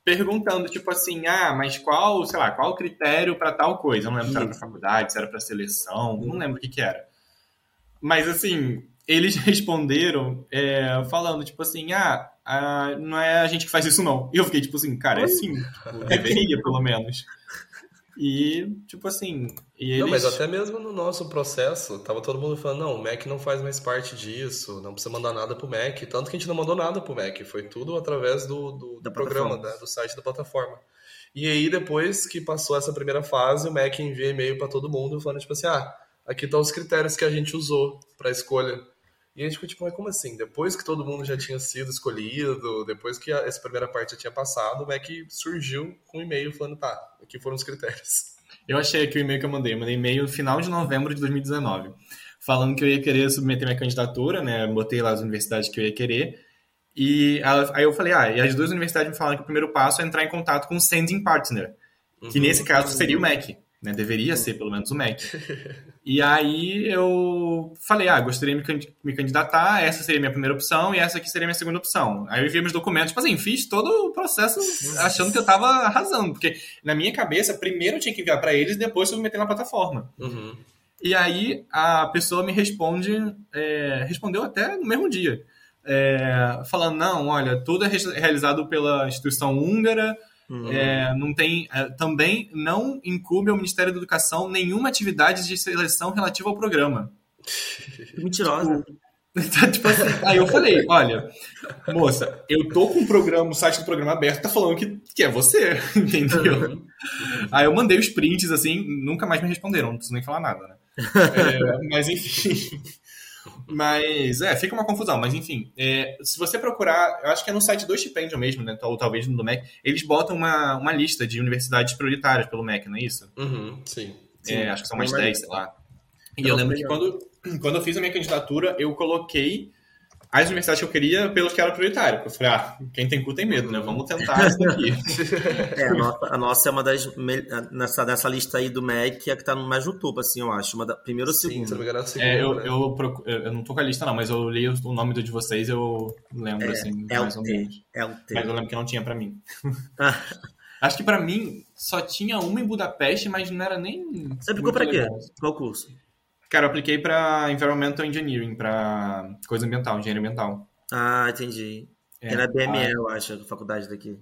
perguntando, tipo assim, ah, mas qual, sei lá, qual o critério para tal coisa? Eu não lembro se era para faculdade, se era para seleção, não lembro o que que era. Mas assim, eles responderam é, falando, tipo assim, ah, ah, não é a gente que faz isso não. E eu fiquei, tipo assim, cara, é sim, tipo, deveria pelo menos. E, tipo assim, e eles... Não, mas até mesmo no nosso processo, tava todo mundo falando, não, o Mac não faz mais parte disso, não precisa mandar nada pro Mac. Tanto que a gente não mandou nada pro Mac, foi tudo através do, do, do programa, né, do site da plataforma. E aí, depois que passou essa primeira fase, o Mac envia e-mail para todo mundo falando, tipo assim, ah, aqui estão os critérios que a gente usou para escolha. E a gente ficou tipo, mas como assim? Depois que todo mundo já tinha sido escolhido, depois que a- essa primeira parte já tinha passado, o Mac surgiu com um e-mail falando, tá, aqui foram os critérios. Eu achei aqui o e-mail que eu mandei. Eu mandei e-mail no final de novembro de 2019, falando que eu ia querer submeter minha candidatura, né? Botei lá as universidades que eu ia querer. E ela- aí eu falei, ah, e as duas universidades me falaram que o primeiro passo é entrar em contato com o sending partner, que Uhum. nesse caso seria o MEC, né? Deveria ser pelo menos o MEC. E aí eu falei, ah, gostaria de me candi- me candidatar, essa seria a minha primeira opção e essa aqui seria a minha segunda opção. Aí eu enviei meus documentos, tipo assim, fiz todo o processo achando que eu tava arrasando, porque na minha cabeça, primeiro eu tinha que enviar para eles, depois submeter na plataforma. Uhum. E aí a pessoa me responde, é, respondeu até no mesmo dia, é, falando, não, olha, tudo é re- realizado pela instituição húngara, Uhum. é, não tem, é, também não incube ao Ministério da Educação nenhuma atividade de seleção relativa ao programa. Mentirosa. Então, tipo assim, aí eu falei, olha, moça, eu tô com o programa, o site do programa aberto, tá falando que, que é você, entendeu? Aí eu mandei os prints, assim, nunca mais me responderam, não preciso nem falar nada, né? É, mas enfim. Mas, é, fica uma confusão. Mas, enfim, é, se você procurar, eu acho que é no site do Stipendio mesmo, né? Ou talvez no do MEC, eles botam uma, uma lista de universidades prioritárias pelo MEC, não é isso? Uhum, sim. sim. É, acho que são mais 10, sei lá. E eu lembro que quando, quando eu fiz a minha candidatura, eu coloquei as universidades que eu queria pelos que eram prioritários. Eu falei, ah, quem tem cu tem medo, né? Vamos tentar isso daqui. é, a nossa, a nossa, é uma das. Nessa, nessa lista aí do MEC, é que tá mais no topo, assim, eu acho. Uma da, primeiro ou segundo. Sim, me segunda, é, eu, né? eu, eu, eu, não tô com a lista, não, mas eu li o nome do de vocês eu lembro, é, assim, é mais ou menos. É o T. Mas eu lembro que não tinha pra mim. Acho que pra mim só tinha uma em Budapeste, mas não era nem. Você aplicou pra quê? Qual curso? Cara, eu apliquei para Environmental Engineering, para coisa ambiental, engenharia ambiental. Ah, entendi. É, era BME, a... eu acho, a faculdade daqui.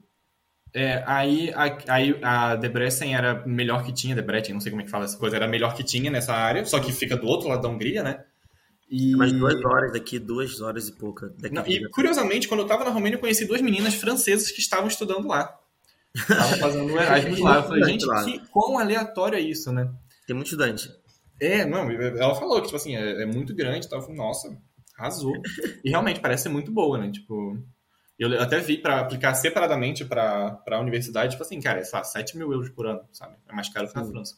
É, aí a, aí a Debrecen era melhor que tinha, Debrecen, não sei como é que fala essa coisa, era melhor que tinha nessa área, só que fica do outro lado da Hungria, né? E... É mais duas horas daqui, duas horas e pouca. Não, e curiosamente, quando eu tava na Romênia, eu conheci duas meninas francesas que estavam estudando lá. Estavam fazendo Erasmus lá. Eu falei, gente, que, quão aleatório é isso, né? Tem muito estudante. É, não, ela falou que, tipo assim, é, é muito grande e tal. Eu falei, nossa, arrasou. e realmente parece ser muito boa, né? Tipo, eu até vi para aplicar separadamente para a universidade, tipo assim, cara, é só 7 mil euros por ano, sabe? É mais caro que na França.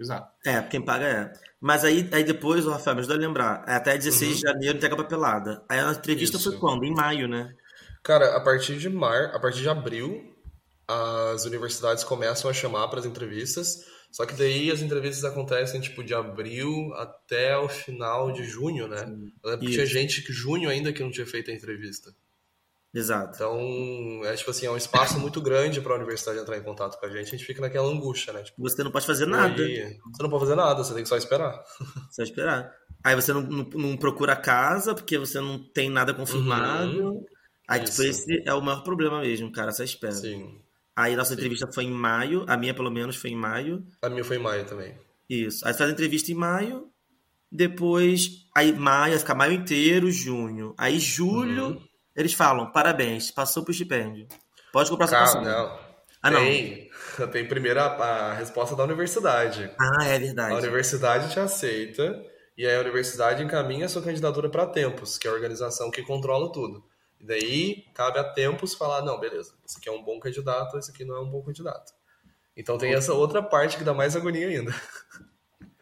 Exato. É, quem paga é. Mas aí, aí depois, o Rafael, me ajuda a lembrar, é até 16 uhum. de janeiro entrega papelada. Aí a entrevista Isso. foi quando? Em maio, né? Cara, a partir de mar, a partir de abril, as universidades começam a chamar para as entrevistas. Só que daí as entrevistas acontecem tipo de abril até o final de junho, né? Eu lembro que tinha gente que junho ainda que não tinha feito a entrevista. Exato. Então, é tipo assim, é um espaço muito grande para a universidade entrar em contato com a gente, a gente fica naquela angústia, né? Tipo, você não pode fazer nada. Aí, você não pode fazer nada, você tem que só esperar. Só esperar. Aí você não, não, não procura casa, porque você não tem nada confirmado. Uhum. Aí, tipo, esse é o maior problema mesmo, cara, essa espera. Sim. Aí nossa Sim. entrevista foi em maio, a minha pelo menos foi em maio. A minha foi em maio também. Isso. Aí faz a entrevista em maio, depois, aí maio, fica maio inteiro, junho. Aí julho, uhum. eles falam, parabéns, passou pro estipêndio. Pode comprar sua passagem. Não. Ah, não. Tem, tem primeiro a, a, resposta da universidade. Ah, é verdade. A universidade te aceita e aí a universidade encaminha a sua candidatura para Tempos, que é a organização que controla tudo. E daí cabe a tempos falar, não, beleza, esse aqui é um bom candidato, esse aqui não é um bom candidato. Então tem essa outra parte que dá mais agonia ainda.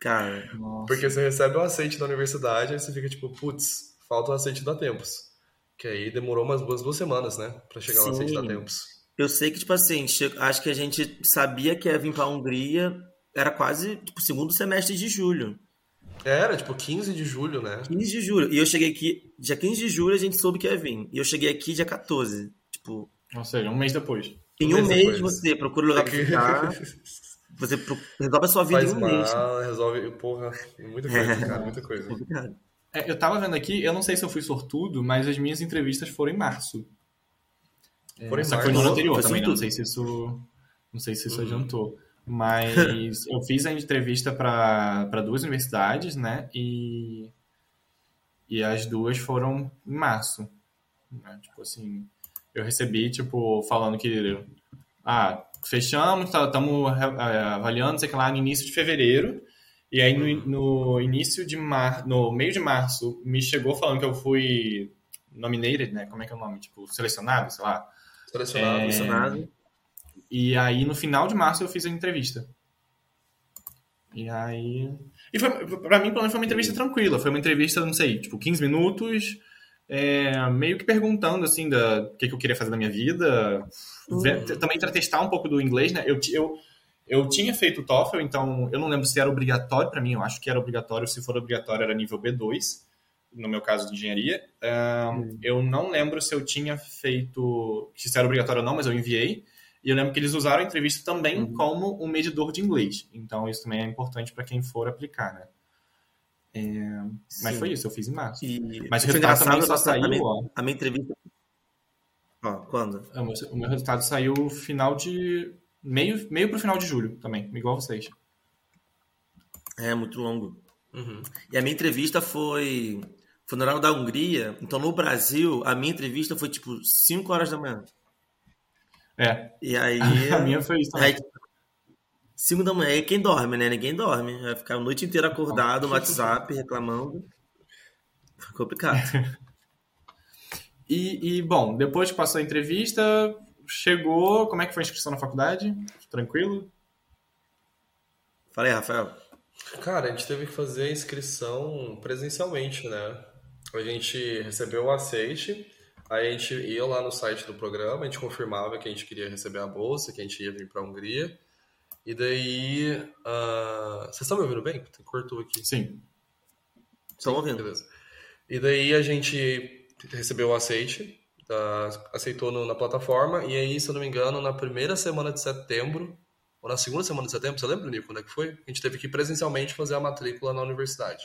Cara, nossa. Porque você recebe o aceite da universidade, aí você fica tipo, putz, falta o aceite da Tempos. Que aí demorou umas duas, duas semanas, né? Pra chegar Sim. o aceite da Tempos. Eu sei que, tipo assim, acho que a gente sabia que ia vir pra Hungria, era quase, tipo, segundo semestre de julho. Era, tipo, 15 de julho, né? 15 de julho. E eu cheguei aqui, dia 15 de julho a gente soube que ia vir. E eu cheguei aqui dia 14. Tipo. Ou seja, um mês depois. Em um, um mês, mês você procura lugar pra ficar. Você resolve a sua vida Faz em um mês. resolve, porra, muita coisa, é. cara, muita coisa. É, eu tava vendo aqui, eu não sei se eu fui sortudo, mas as minhas entrevistas foram em março. Foram em março. foi no ano anterior foi também, não sei se isso. Não sei se isso uhum. adiantou. Mas eu fiz a entrevista para duas universidades, né? E, e as duas foram em março. Né? Tipo assim, eu recebi, tipo, falando que. Ah, fechamos, estamos tá, é, avaliando, sei lá, no início de fevereiro. E aí no, no início de mar, no meio de março, me chegou falando que eu fui nominated, né? Como é que é o nome? Tipo, selecionado, sei lá. Selecionado, é... selecionado. E aí, no final de março, eu fiz a entrevista. E aí. E foi, pra mim, pelo menos, foi uma entrevista tranquila. Foi uma entrevista, não sei, tipo, 15 minutos, é, meio que perguntando, assim, da, o que, que eu queria fazer na minha vida. Uhum. Também para testar um pouco do inglês, né? Eu, eu, eu tinha feito o TOEFL, então eu não lembro se era obrigatório para mim. Eu acho que era obrigatório. Se for obrigatório, era nível B2, no meu caso de engenharia. Um, uhum. Eu não lembro se eu tinha feito. se era obrigatório ou não, mas eu enviei. E eu lembro que eles usaram a entrevista também uhum. como um medidor de inglês. Então, isso também é importante para quem for aplicar, né? É... Mas foi isso, eu fiz em março. E... Mas o resultado também só saiu, a minha, ó. A minha entrevista... Ó, quando? É, o meu, o meu resultado saiu final de... Meio, meio pro final de julho também, igual vocês. É, muito longo. Uhum. E a minha entrevista foi... funeral da Hungria. Então, no Brasil, a minha entrevista foi tipo 5 horas da manhã. É. E aí. A minha foi isso. Aí, 5 da manhã, quem dorme, né? Ninguém dorme. Vai ficar a noite inteira acordado no WhatsApp reclamando. Foi complicado. e, e, bom, depois que passou a entrevista, chegou. Como é que foi a inscrição na faculdade? Tranquilo? Fala aí, Rafael. Cara, a gente teve que fazer a inscrição presencialmente, né? A gente recebeu o aceite, aí a gente ia lá no site do programa, a gente confirmava que a gente queria receber a bolsa, que a gente ia vir para a Hungria. E daí. Uh... Vocês estão me ouvindo bem? Cortou aqui. Sim. Estão ouvindo. Beleza. E daí a gente recebeu o aceite, uh, aceitou no, na plataforma, e aí, se eu não me engano, na primeira semana de setembro, ou na segunda semana de setembro, você lembra, Nico, quando é que foi? A gente teve que presencialmente fazer a matrícula na universidade.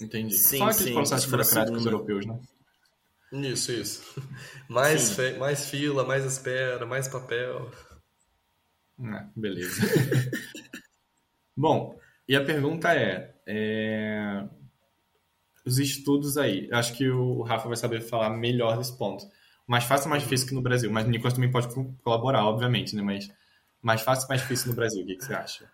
Entendi. Sim, Só aqueles processos burocráticos europeus, né? Isso, isso. Mais, fe... mais fila, mais espera, mais papel. Ah, beleza. Bom, e a pergunta é, é, os estudos aí. Acho que o Rafa vai saber falar melhor desse ponto mais fácil ou mais difícil que no Brasil? Mas o Nicolas também pode colaborar, obviamente, né? Mas mais fácil ou mais difícil no Brasil? O que, que você acha?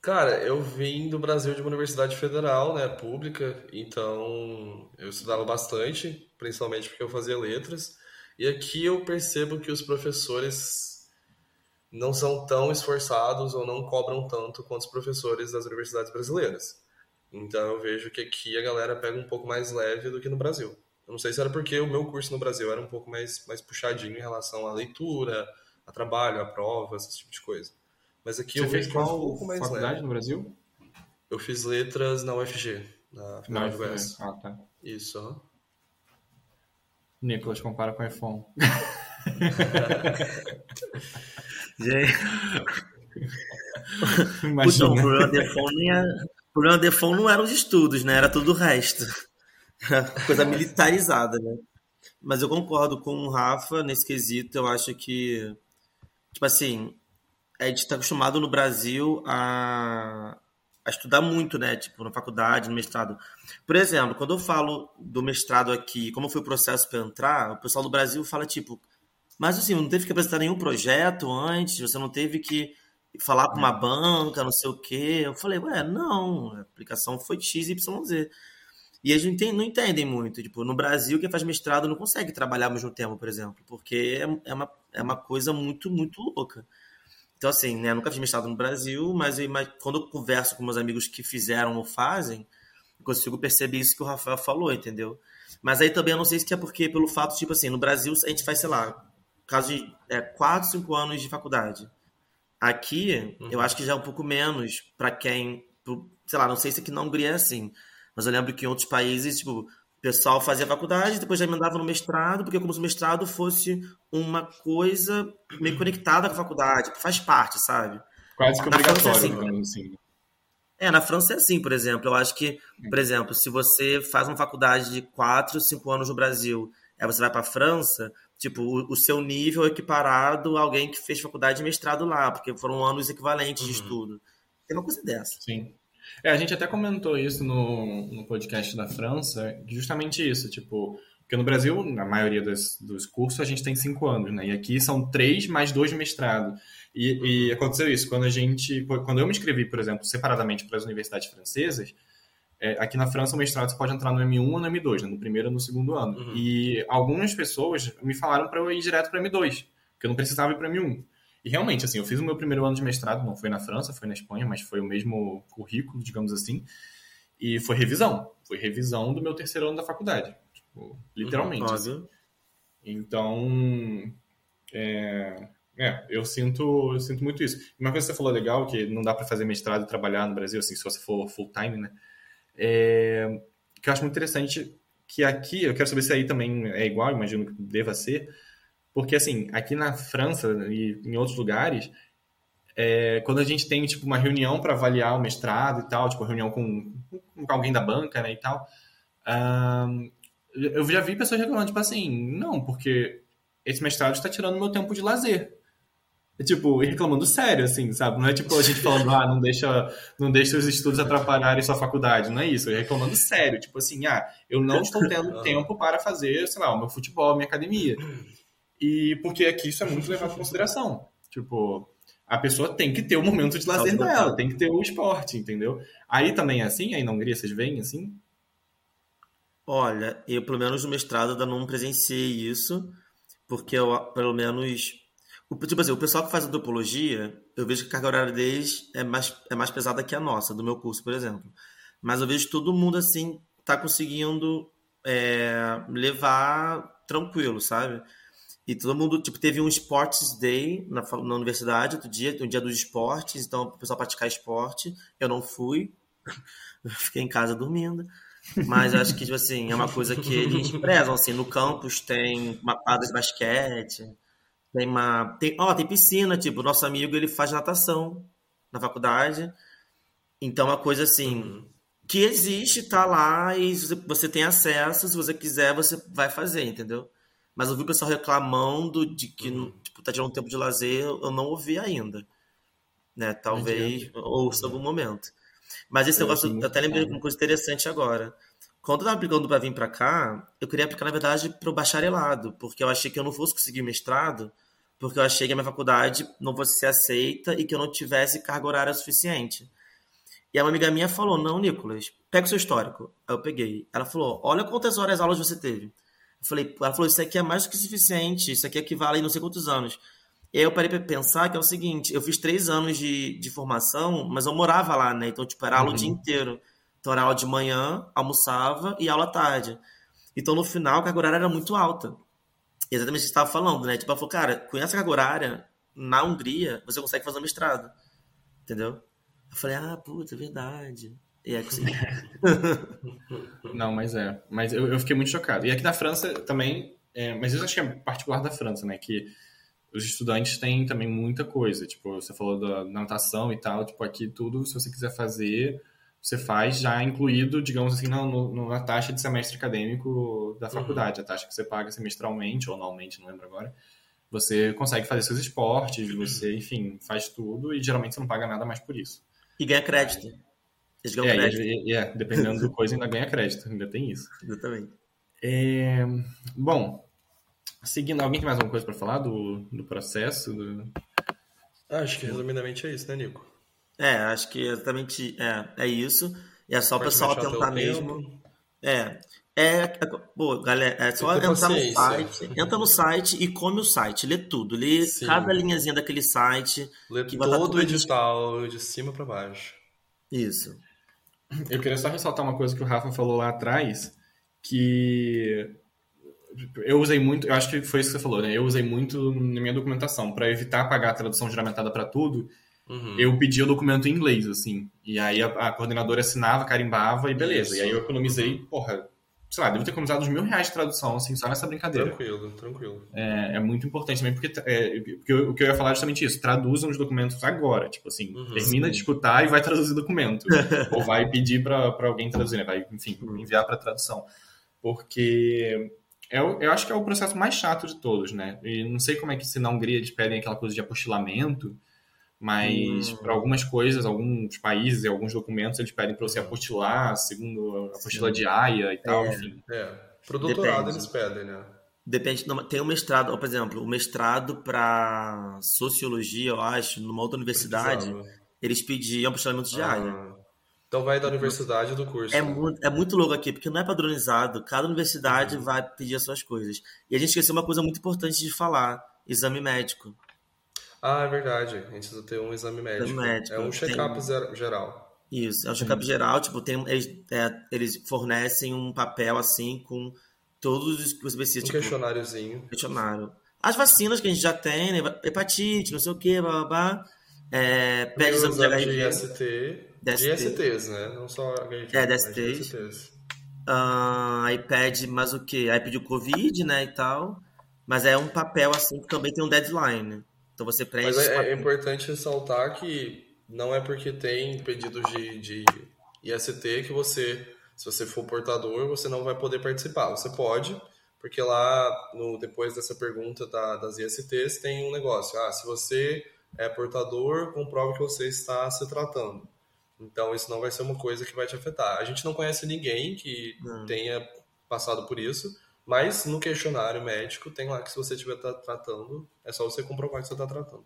Cara, eu vim do Brasil de uma universidade federal, né, pública, então eu estudava bastante, principalmente porque eu fazia letras, e aqui eu percebo que os professores não são tão esforçados ou não cobram tanto quanto os professores das universidades brasileiras. Então eu vejo que aqui a galera pega um pouco mais leve do que no Brasil. Eu não sei se era porque o meu curso no Brasil era um pouco mais, mais puxadinho em relação à leitura, a trabalho, a provas, esse tipo de coisa. Mas aqui Você eu fez qual um pouco mais faculdade leve. no Brasil? Eu fiz letras na UFG, na Federal do Goiás. Ah, tá. Isso, aham. Nicolas compara com iPhone. Gente. Imagina. Então, o problema de iPhone, é... o problema de iPhone não eram os estudos, né? Era tudo o resto. coisa militarizada, né? Mas eu concordo com o Rafa nesse quesito. Eu acho que, tipo assim, a gente está acostumado no Brasil a, a estudar muito, né? Tipo, na faculdade, no mestrado. Por exemplo, quando eu falo do mestrado aqui, como foi o processo para entrar, o pessoal do Brasil fala, tipo, mas assim, não teve que apresentar nenhum projeto antes, você não teve que falar para uma banca, não sei o quê. Eu falei, ué, não, a aplicação foi X, Y, Z. E eles não entendem muito. Tipo, no Brasil, quem faz mestrado não consegue trabalhar ao mesmo tempo, por exemplo, porque é, é, uma, é uma coisa muito, muito louca. Então, assim, né, nunca fiz mestrado no Brasil, mas, eu, mas quando eu converso com meus amigos que fizeram ou fazem, eu consigo perceber isso que o Rafael falou, entendeu? Mas aí também eu não sei se é porque, pelo fato, tipo assim, no Brasil a gente faz, sei lá, caso de é, 4, 5 anos de faculdade. Aqui, uhum. eu acho que já é um pouco menos para quem, sei lá, não sei se aqui na Hungria é assim, mas eu lembro que em outros países, tipo, pessoal fazia faculdade, depois já emendava no mestrado, porque como se o mestrado fosse uma coisa meio conectada com a faculdade, faz parte, sabe? Quase que obrigatório, é assim. assim. É, na França é assim, por exemplo. Eu acho que, por exemplo, se você faz uma faculdade de 4, 5 anos no Brasil, aí você vai para a França, tipo, o, o, seu nível é equiparado a alguém que fez faculdade de mestrado lá, porque foram anos equivalentes uhum. de estudo. Tem uma coisa dessa. Sim. É, a gente até comentou isso no, no podcast da França, justamente isso, tipo, porque no Brasil, na maioria dos, dos cursos, a gente tem cinco anos, né? E aqui são três mais dois de mestrado. E, e, aconteceu isso, quando a gente. Quando eu me inscrevi, por exemplo, separadamente para as universidades francesas, é, aqui na França o mestrado você pode entrar no M1 ou no M2, né? no primeiro ou no segundo ano. Uhum. E algumas pessoas me falaram para eu ir direto para M2, porque eu não precisava ir para M1. E realmente, assim, eu fiz o meu primeiro ano de mestrado, não foi na França, foi na Espanha, mas foi o mesmo currículo, digamos assim. E foi revisão. Foi revisão do meu terceiro ano da faculdade. Tipo, literalmente. Uhum, assim. Então, é, é, eu sinto, eu sinto muito isso. Uma coisa que você falou legal, que não dá para fazer mestrado e trabalhar no Brasil, assim, se você for full time, né? É, que eu acho muito interessante que aqui, eu quero saber se aí também é igual, imagino que deva ser, porque, assim, aqui na França e em outros lugares, é, quando a gente tem, tipo, uma reunião para avaliar o mestrado e tal, tipo, reunião com, com alguém da banca, né, e tal, eu já vi pessoas reclamando, tipo assim, não, porque esse mestrado está tirando meu tempo de lazer. tipo, reclamando sério, assim, sabe? Não é tipo a gente falando, ah, não deixa, não deixa os estudos atrapalharem sua faculdade. Não é isso. É reclamando sério. Tipo assim, ah, eu não estou tendo tempo para fazer, sei lá, o meu futebol, a minha academia. E porque aqui isso é muito levado em consideração. Tipo, a pessoa tem que ter o momento de lazer dela, tem que ter o esporte, entendeu? Aí também é assim? Aí na Hungria vocês veem assim? Olha, eu pelo menos no mestrado ainda não presenciei isso, porque eu, pelo menos o, tipo assim, o pessoal que faz antropologia, eu vejo que a carga horária deles é mais, é mais pesada que a nossa, do meu curso, por exemplo. Mas eu vejo todo mundo, assim, tá conseguindo é, levar tranquilo, sabe? E todo mundo, tipo, teve um Sports Day na, na universidade outro dia, um dia dos esportes, então o pessoal praticar esporte. Eu não fui, fiquei em casa dormindo. Mas eu acho que, tipo assim, é uma coisa que eles prezam, assim, no campus tem uma quadra de basquete, tem uma. Tem, ó, tem piscina, tipo, nosso amigo ele faz natação na faculdade. Então, é uma coisa assim. Que existe, tá lá e você tem acesso, se você quiser, você vai fazer, entendeu? Mas eu vi o pessoal reclamando de que uhum. tipo, tá tirando um tempo de lazer, eu não ouvi ainda. Né? Talvez ouça em algum momento. Mas esse eu negócio, eu até lembrei de uma coisa interessante agora. Quando eu estava aplicando para vir para cá, eu queria aplicar, na verdade, para o bacharelado, porque eu achei que eu não fosse conseguir mestrado, porque eu achei que a minha faculdade não fosse ser aceita e que eu não tivesse carga horária suficiente. E uma amiga minha falou: Não, Nicolas, pega o seu histórico. Aí eu peguei. Ela falou: Olha quantas horas aulas você teve. Eu falei, ela falou: Isso aqui é mais do que suficiente, isso aqui equivale a não sei quantos anos. E aí eu parei para pensar que é o seguinte: eu fiz três anos de, de formação, mas eu morava lá, né? Então, tipo, era aula uhum. o dia uhum. inteiro. Então, era aula de manhã, almoçava e aula à tarde. Então, no final, a carga horária era muito alta exatamente o que você estava falando, né? Tipo, ela falou, cara, com essa carga horária, na Hungria, você consegue fazer um mestrado. Entendeu? Eu falei, ah, puta, é verdade. E é assim. Não, mas é. Mas eu, eu, fiquei muito chocado. E aqui na França também, é, mas isso acho que é particular da França, né? Que os estudantes têm também muita coisa. Tipo, você falou da natação e tal. Tipo, aqui tudo, se você quiser fazer, você faz já incluído, digamos assim, na, no, na taxa de semestre acadêmico da faculdade, uhum. a taxa que você paga semestralmente ou anualmente, não lembro agora. Você consegue fazer seus esportes, você, enfim, faz tudo e geralmente você não paga nada mais por isso. E ganha crédito. Eles ganham é, crédito. E, é, dependendo do coisa, ainda ganha crédito, ainda tem isso. Exatamente. É, bom, seguindo, alguém tem mais alguma coisa para falar do, do processo? Do... Acho que resumidamente é isso, né, Nico? É, acho que exatamente é, é isso. E é só o pessoal tentar mesmo. É. É, é, pô, galera, é só entrar no site, entra no site e come o site, lê tudo, lê Sim. cada linhazinha daquele site. Lê que todo o edital de cima para baixo. Isso. Eu queria só ressaltar uma coisa que o Rafa falou lá atrás, que eu usei muito, eu acho que foi isso que você falou, né? Eu usei muito na minha documentação para evitar pagar a tradução juramentada para tudo Uhum. Eu pedi o documento em inglês, assim. E aí a, a, coordenadora assinava, carimbava e beleza. Isso. E aí eu economizei, porra, sei lá, devo ter economizado uns mil reais de tradução, assim, só nessa brincadeira. Tranquilo, tranquilo. É, é muito importante também, porque, é, porque o que eu ia falar é justamente isso, traduzam os documentos agora, tipo assim, uhum, termina sim. de escutar e vai traduzir o documento. ou vai pedir para alguém traduzir, né? Vai, enfim, uhum. enviar para tradução. Porque é, eu acho que é o processo mais chato de todos, né? E não sei como é que se na Hungria eles pedem aquela coisa de apostilamento, mas hum. para algumas coisas, alguns países e alguns documentos eles pedem para você apostilar segundo a apostila Sim. de AIA e tal, é. enfim. É. Pro doutorado Depende. eles pedem, né? Depende, tem um mestrado, por exemplo, o mestrado para sociologia, eu acho, numa outra universidade, eles pediam apostilamento de ah. AIA. Então vai da universidade do curso. É, né? muito, é muito louco aqui, porque não é padronizado. Cada universidade uhum. vai pedir as suas coisas. E a gente esqueceu uma coisa muito importante de falar: exame médico. Ah, é verdade. A gente precisa ter um exame médico. Exame médico. É um check-up tem... geral. Isso, é um check-up geral. Tipo, tem, eles, é, eles fornecem um papel assim com todos os precisa. Um tipo, questionáriozinho. Questionário. As vacinas que a gente já tem, né? Hepatite, não sei o que, blá blá blá. É, pede exame de HIV. DST. De ISTs, né? Não só HIV. É, DSTs. Uh, aí pede mais o que? Aí pediu Covid, né, e tal. Mas é um papel assim que também tem um deadline. Então você preenche. Mas é, é importante ressaltar que não é porque tem pedido de, de IST que você, se você for portador, você não vai poder participar. Você pode, porque lá, no, depois dessa pergunta da, das ISTs, tem um negócio. Ah, se você é portador, comprova que você está se tratando. Então, isso não vai ser uma coisa que vai te afetar. A gente não conhece ninguém que hum. tenha passado por isso, mas no questionário médico tem lá que se você estiver tratando, é só você comprovar que você está tratando.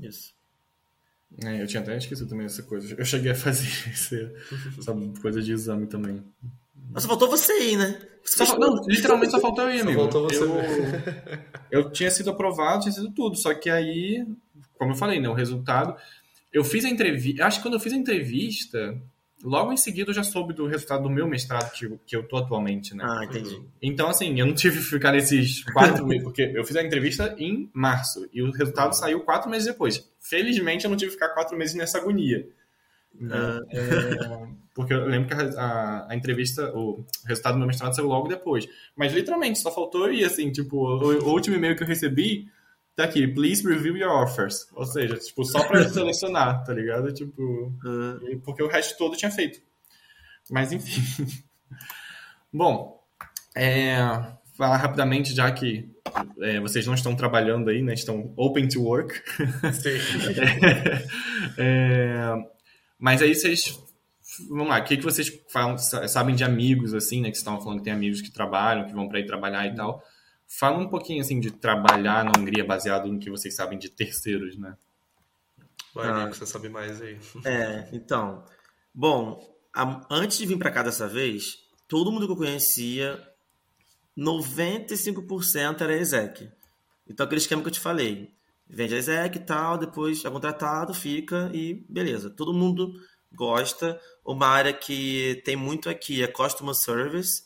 Isso. É, eu tinha até esquecido também essa coisa. Eu cheguei a fazer essa coisa de exame também. Mas só faltou você aí, né? Você só, não, literalmente só faltou eu ir, amigo. Só faltou você. Eu, eu tinha sido aprovado, tinha sido tudo. Só que aí, como eu falei, né? O resultado. Eu fiz a entrevista. Acho que quando eu fiz a entrevista, logo em seguida eu já soube do resultado do meu mestrado que, que eu tô atualmente, né? Ah, entendi. Então, assim, eu não tive que ficar nesses quatro meses, porque eu fiz a entrevista em março e o resultado saiu quatro meses depois. Felizmente eu não tive que ficar quatro meses nessa agonia. Ah. É, porque eu lembro que a, a, a, entrevista, o resultado do meu mestrado saiu logo depois. Mas literalmente, só faltou ir assim, tipo, o, o último e-mail que eu recebi tá aqui, please review your offers. Ou seja, tipo, só para selecionar, tá ligado? Tipo, uhum. porque o resto todo tinha feito. Mas enfim. Bom, é, falar rapidamente, já que é, vocês não estão trabalhando aí, né? Estão open to work. Sim. é, mas aí vocês. Vamos lá, o que, que vocês falam, sabem de amigos, assim, né? Que estavam falando que tem amigos que trabalham, que vão para ir trabalhar e tal. Fala um pouquinho assim de trabalhar na Hungria baseado no que vocês sabem de terceiros, né? Vai, ah, Nico, você sabe mais aí. É, então. Bom, a, antes de vir para cá dessa vez, todo mundo que eu conhecia, 95% era exec. Então, aquele esquema que eu te falei. Vende a exec e tal, depois é contratado, fica e beleza. Todo mundo gosta. Uma área que tem muito aqui é Customer Service.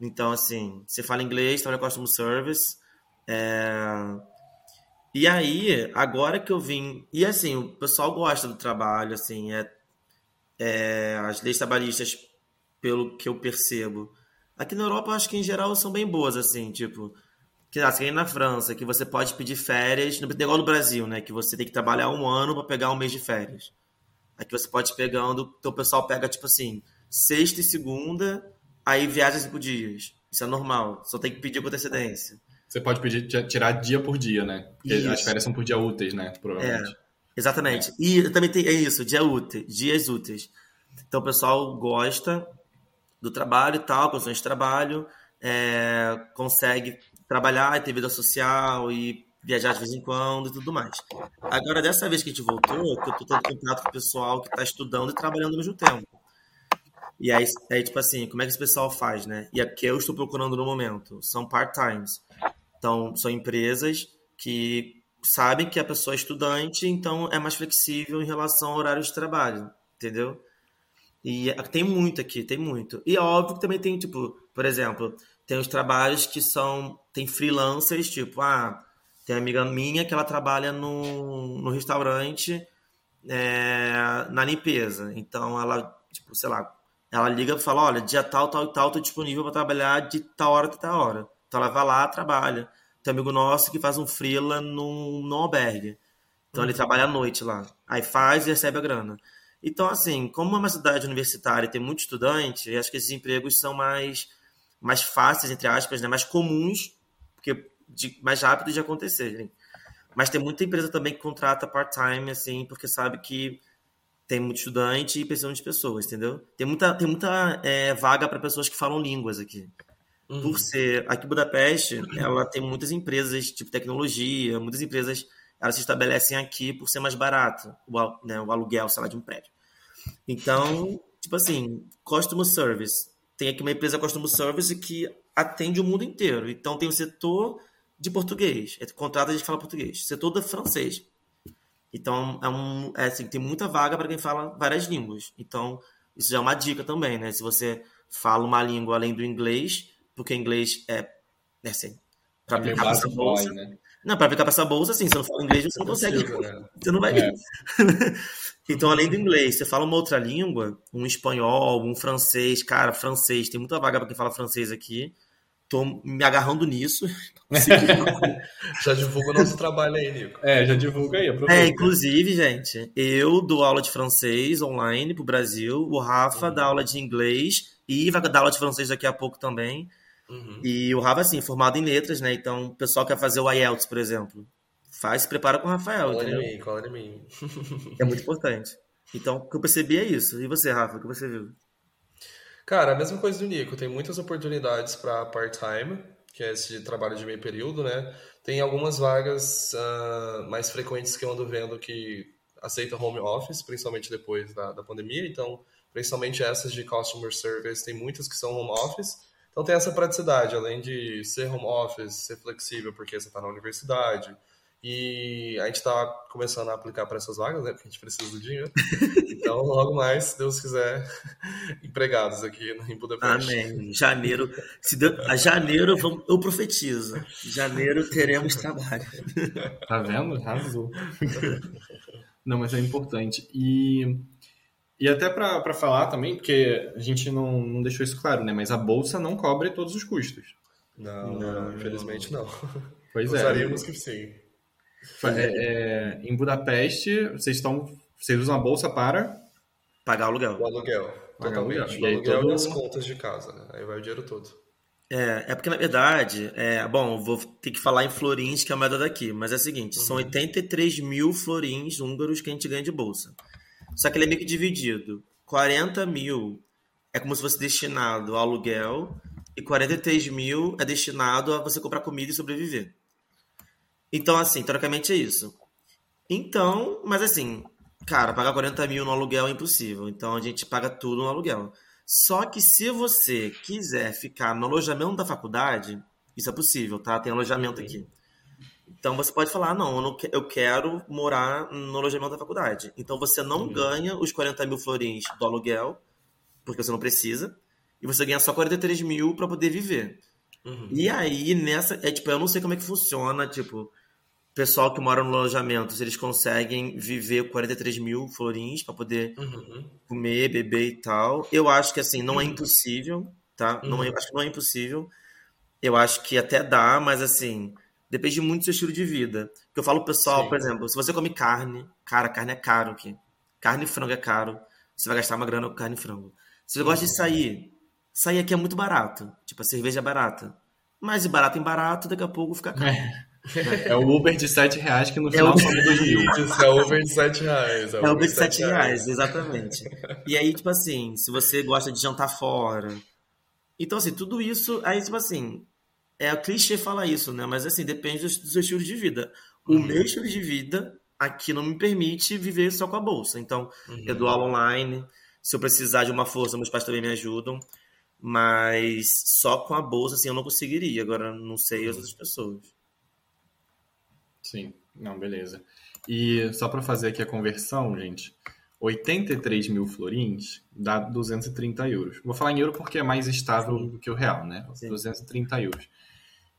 Então, assim, você fala inglês, trabalha customer service. É... E aí, agora que eu vim. E assim, o pessoal gosta do trabalho, assim, é, é... as leis trabalhistas, pelo que eu percebo. Aqui na Europa, acho que em geral são bem boas, assim, tipo. Que você na França, que você pode pedir férias, não igual no Brasil, né? Que você tem que trabalhar um ano para pegar um mês de férias. Aqui você pode ir pegando, então o pessoal pega, tipo assim, sexta e segunda aí viaja cinco dias. Isso é normal, só tem que pedir com antecedência. Você pode pedir tirar dia por dia, né? Porque isso. as férias são por dia úteis, né? Provavelmente. É, exatamente. É. E também tem é isso, dia útil, dias úteis. Então o pessoal gosta do trabalho e tal, condições de trabalho, é, consegue trabalhar e ter vida social e viajar de vez em quando e tudo mais. Agora, dessa vez que a gente voltou, que eu estou tendo contato com o pessoal que está estudando e trabalhando ao mesmo tempo. E aí, aí, tipo assim, como é que esse pessoal faz, né? E aqui eu estou procurando no momento. São part-times. Então, são empresas que sabem que a pessoa é estudante, então é mais flexível em relação ao horário de trabalho, entendeu? E tem muito aqui, tem muito. E é óbvio que também tem, tipo, por exemplo, tem os trabalhos que são. Tem freelancers, tipo, ah, tem uma amiga minha que ela trabalha no, no restaurante é, na limpeza. Então ela, tipo, sei lá, ela liga e fala: olha, dia tal, tal e tal, tô disponível para trabalhar de tal hora até tal hora. Então ela vai lá, trabalha. Tem um amigo nosso que faz um freela no, no albergue. Então uhum. ele trabalha à noite lá. Aí faz e recebe a grana. Então, assim, como é uma cidade universitária e tem muito estudante, acho que esses empregos são mais, mais fáceis, entre aspas, né? mais comuns, porque de, mais rápido de acontecerem. Mas tem muita empresa também que contrata part-time, assim, porque sabe que tem muito estudante e precisam de pessoas, entendeu? Tem muita, tem muita é, vaga para pessoas que falam línguas aqui. Uhum. Por ser aqui Budapeste, ela tem muitas empresas tipo tecnologia, muitas empresas elas se estabelecem aqui por ser mais barato o, né, o aluguel, sei lá, de um prédio. Então, tipo assim, customer service. Tem aqui uma empresa customer service que atende o mundo inteiro. Então tem o setor de português, é contrata a gente fala português, setor da francês, então, é um, é assim, tem muita vaga para quem fala várias línguas. Então, isso já é uma dica também, né? Se você fala uma língua além do inglês, porque inglês é, é assim, para aplicar para essa bolsa. né? Não, para aplicar para essa bolsa, assim, se você não fala inglês, você não consegue. Né? Você não vai. É. então, além do inglês, você fala uma outra língua, um espanhol, um francês, cara, francês, tem muita vaga para quem fala francês aqui. Tô me agarrando nisso. já divulga o nosso trabalho aí, Nico. É, já divulga aí. Aproveita. É, inclusive, gente, eu dou aula de francês online pro Brasil, o Rafa uhum. dá aula de inglês e vai dar aula de francês daqui a pouco também. Uhum. E o Rafa, assim, formado em letras, né? Então, o pessoal quer fazer o IELTS, por exemplo. Faz, se prepara com o Rafael, cola entendeu? em mim, cola em mim. é muito importante. Então, o que eu percebi é isso. E você, Rafa, o que você viu? Cara, a mesma coisa do Nico. Tem muitas oportunidades para part-time, que é esse trabalho de meio período, né? Tem algumas vagas uh, mais frequentes que eu ando vendo que aceita home office, principalmente depois da, da pandemia. Então, principalmente essas de customer service, tem muitas que são home office. Então tem essa praticidade, além de ser home office, ser flexível porque você está na universidade, e a gente está começando a aplicar para essas vagas, né? Porque a gente precisa do dinheiro. Então, logo mais, se Deus quiser, empregados aqui em Budapeste. Amém. Janeiro, se Deus, a janeiro eu profetizo. Janeiro teremos trabalho. Tá vendo? Arrasou. Não, mas é importante. E, e até para falar também, porque a gente não, não deixou isso claro, né? Mas a bolsa não cobre todos os custos. Não, não infelizmente não. Pois Gostaríamos é. que sim. É, é, em Budapeste, vocês estão. Vocês usam a bolsa para pagar o aluguel. O aluguel. Pagar totalmente. aluguel. O aluguel e, todo... as contas de casa, né? Aí vai o dinheiro todo. É, é porque na verdade, é, bom, vou ter que falar em florins, que é a moeda daqui, mas é o seguinte: uhum. são 83 mil florins húngaros que a gente ganha de bolsa. Só que ele é meio que dividido. 40 mil é como se fosse destinado ao aluguel e 43 mil é destinado a você comprar comida e sobreviver. Então, assim, teoricamente é isso. Então, mas assim, cara, pagar 40 mil no aluguel é impossível. Então a gente paga tudo no aluguel. Só que se você quiser ficar no alojamento da faculdade, isso é possível, tá? Tem alojamento aqui. Então você pode falar, não, eu, não, eu quero morar no alojamento da faculdade. Então você não uhum. ganha os 40 mil florins do aluguel, porque você não precisa, e você ganha só 43 mil para poder viver. Uhum. E aí, nessa, é tipo, eu não sei como é que funciona, tipo, pessoal que mora no alojamento, se eles conseguem viver 43 mil florins para poder uhum. comer, beber e tal. Eu acho que assim, não é uhum. impossível, tá? Uhum. Não é, acho que não é impossível. Eu acho que até dá, mas assim, depende muito do seu estilo de vida. Porque eu falo pro pessoal, Sim. por exemplo, se você come carne, cara, carne é caro aqui. Carne e frango é caro. Você vai gastar uma grana com carne e frango. Se você gosta de sair, sair aqui é muito barato. Tipo, a cerveja é barata. Mas de barato em barato, daqui a pouco fica caro. É. É o Uber de 7 reais que no final é o... some 2 mil. Isso, é o Uber de 7 reais. É o Uber, de 7 reais, reais, exatamente. E aí, tipo assim, se você gosta de jantar fora. Então, assim, tudo isso. Aí, tipo assim, é o clichê falar isso, né? Mas assim, depende do, do seu estilo de vida. O uhum. meu estilo de vida aqui não me permite viver só com a bolsa. Então, uhum. eu dou aula online. Se eu precisar de uma força, meus pais também me ajudam. Mas só com a bolsa, assim, eu não conseguiria. Agora, não sei as outras pessoas. Sim, não, beleza. E só para fazer aqui a conversão, gente, 83 mil florins dá 230 euros. Vou falar em euro porque é mais estável Sim. do que o real, né? Sim. 230 euros.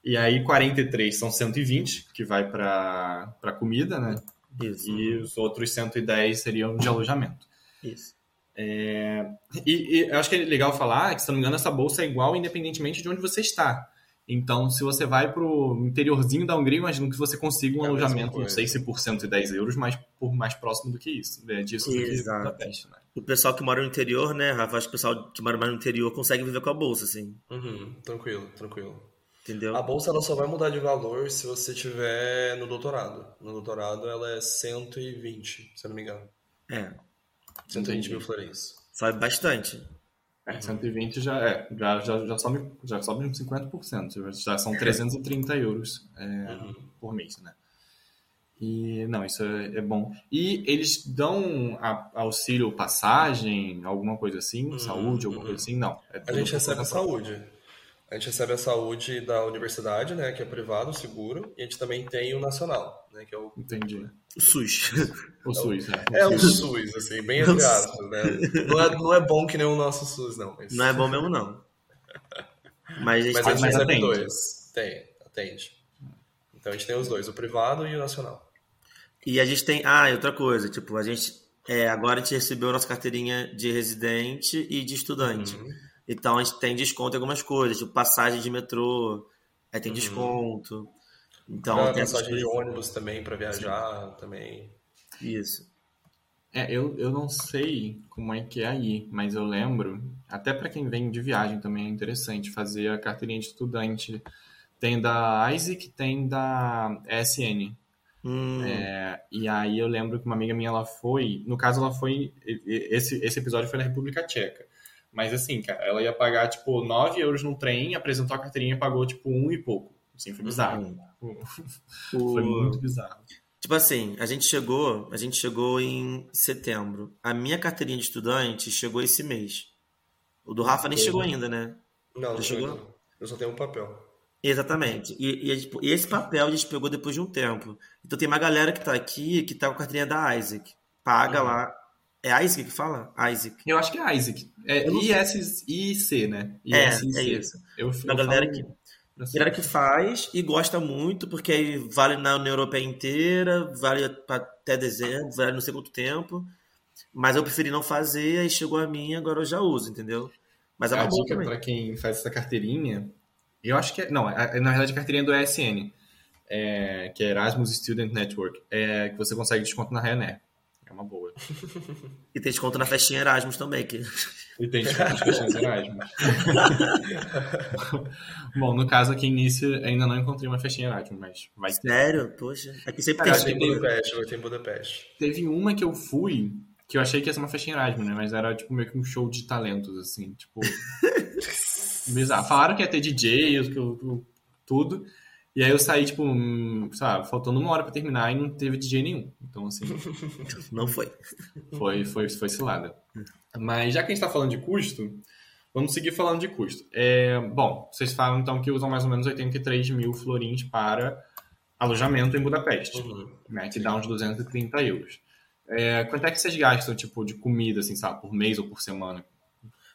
E aí 43 são 120, que vai para comida, né? Isso. E os outros 110 seriam de alojamento. Isso. É... E, e eu acho que é legal falar que, se não me engano, essa bolsa é igual independentemente de onde você está. Então, se você vai para o interiorzinho da Hungria, imagino que você consiga um é alojamento, não sei se por 110 euros, mas por mais próximo do que isso. É disso Exato. que Budapeste, né? O pessoal que mora no interior, né, Rafa? Acho que o pessoal que mora mais no interior consegue viver com a bolsa, assim. Uhum, tranquilo, tranquilo. Entendeu? A bolsa ela só vai mudar de valor se você tiver no doutorado. No doutorado ela é 120, se eu não me engano. É. 120 mil florins. Sabe bastante. É, 120 já é, já, já, já, sobe, já sobe uns 50%, já são 330 euros é, uhum. por mês, né? E não, isso é, é, bom. E eles dão a, auxílio passagem, alguma coisa assim, uhum. saúde, alguma coisa assim? Não. É a gente recebe a saúde. A gente recebe a saúde da universidade, né, que é privado, seguro, e a gente também tem o nacional, né, que é o... Entendi. O SUS. O SUS, é. É o SUS, assim, bem entre aspas, né? Não é, não é bom que nem o nosso SUS, não. Mas... Não é bom mesmo, não. Mas a gente, mas a gente recebe atende. dois. Tem, atende. Então a gente tem os dois, o privado e o nacional. E a gente tem... Ah, e outra coisa, tipo, a gente... É, agora a gente recebeu a nossa carteirinha de residente e de estudante. Uhum. Então a gente tem desconto em algumas coisas, tipo passagem de metrô, aí tem uhum. desconto. Então, tem passagem de ônibus também para viajar Sim. também. Isso. É, eu, eu não sei como é que é aí, mas eu lembro, até para quem vem de viagem também é interessante fazer a carteirinha de estudante. Tem da Isaac, tem da SN. Hum, É, e aí eu lembro que uma amiga minha, ela foi, no caso ela foi, esse, esse episódio foi na República Tcheca. Mas assim, cara, ela ia pagar, tipo, 9 euros no trem, apresentou a carteirinha e pagou, tipo, um e pouco. Assim, foi bizarro. o- Foi muito bizarro. Tipo assim, a gente chegou, a gente chegou em setembro. A minha carteirinha de estudante chegou esse mês. O do Rafa nem chegou ainda, né? Não, não Já chegou. ainda. Eu só tenho um papel. Exatamente. E, e e esse papel a gente pegou depois de um tempo. Então tem uma galera que tá aqui que tá com a carteirinha da Isaac. Paga Uhum. lá. É Isaac que fala? Isaac. Eu acho que é Isaac. É Eu não IS, IC, né? É, IS, é isso. Eu, eu galera falo que, galera que faz e gosta muito, porque aí vale na União Europeia inteira, vale até dezembro, vale não sei quanto tempo. Mas eu preferi não fazer, aí chegou a minha, agora eu já uso, entendeu? Mas é a dica para quem faz essa carteirinha, eu acho que é, não, é- na verdade a carteirinha do ESN, é, que é Erasmus Student Network, é que você consegue desconto na Ryanair. É uma boa. E tem desconto na festinha Erasmus também, que E tem desconto nas questões Erasmus. Bom, no caso aqui início ainda não encontrei uma festinha Erasmus, mas vai ter. Sério? Poxa. Aqui sempre Cara, tem acho que Tem tem- Budapeste, ter em Budapeste. Teve uma que eu fui, que eu achei que ia ser uma festinha Erasmus, né? Mas era tipo meio que um show de talentos, assim, tipo. bizarro. Falaram que ia ter DJ, tudo. E aí eu saí, tipo, sabe, faltando uma hora pra terminar e não teve DJ nenhum. Então, assim, Não foi. foi, foi, foi cilada. Mas já que a gente tá falando de custo, vamos seguir falando de custo. É, bom, vocês falam então que usam mais ou menos 83 mil florins para alojamento em Budapeste Uhum. né, que dá uns 230 euros. É, quanto é que vocês gastam, tipo, de comida, assim, sabe, por mês ou por semana?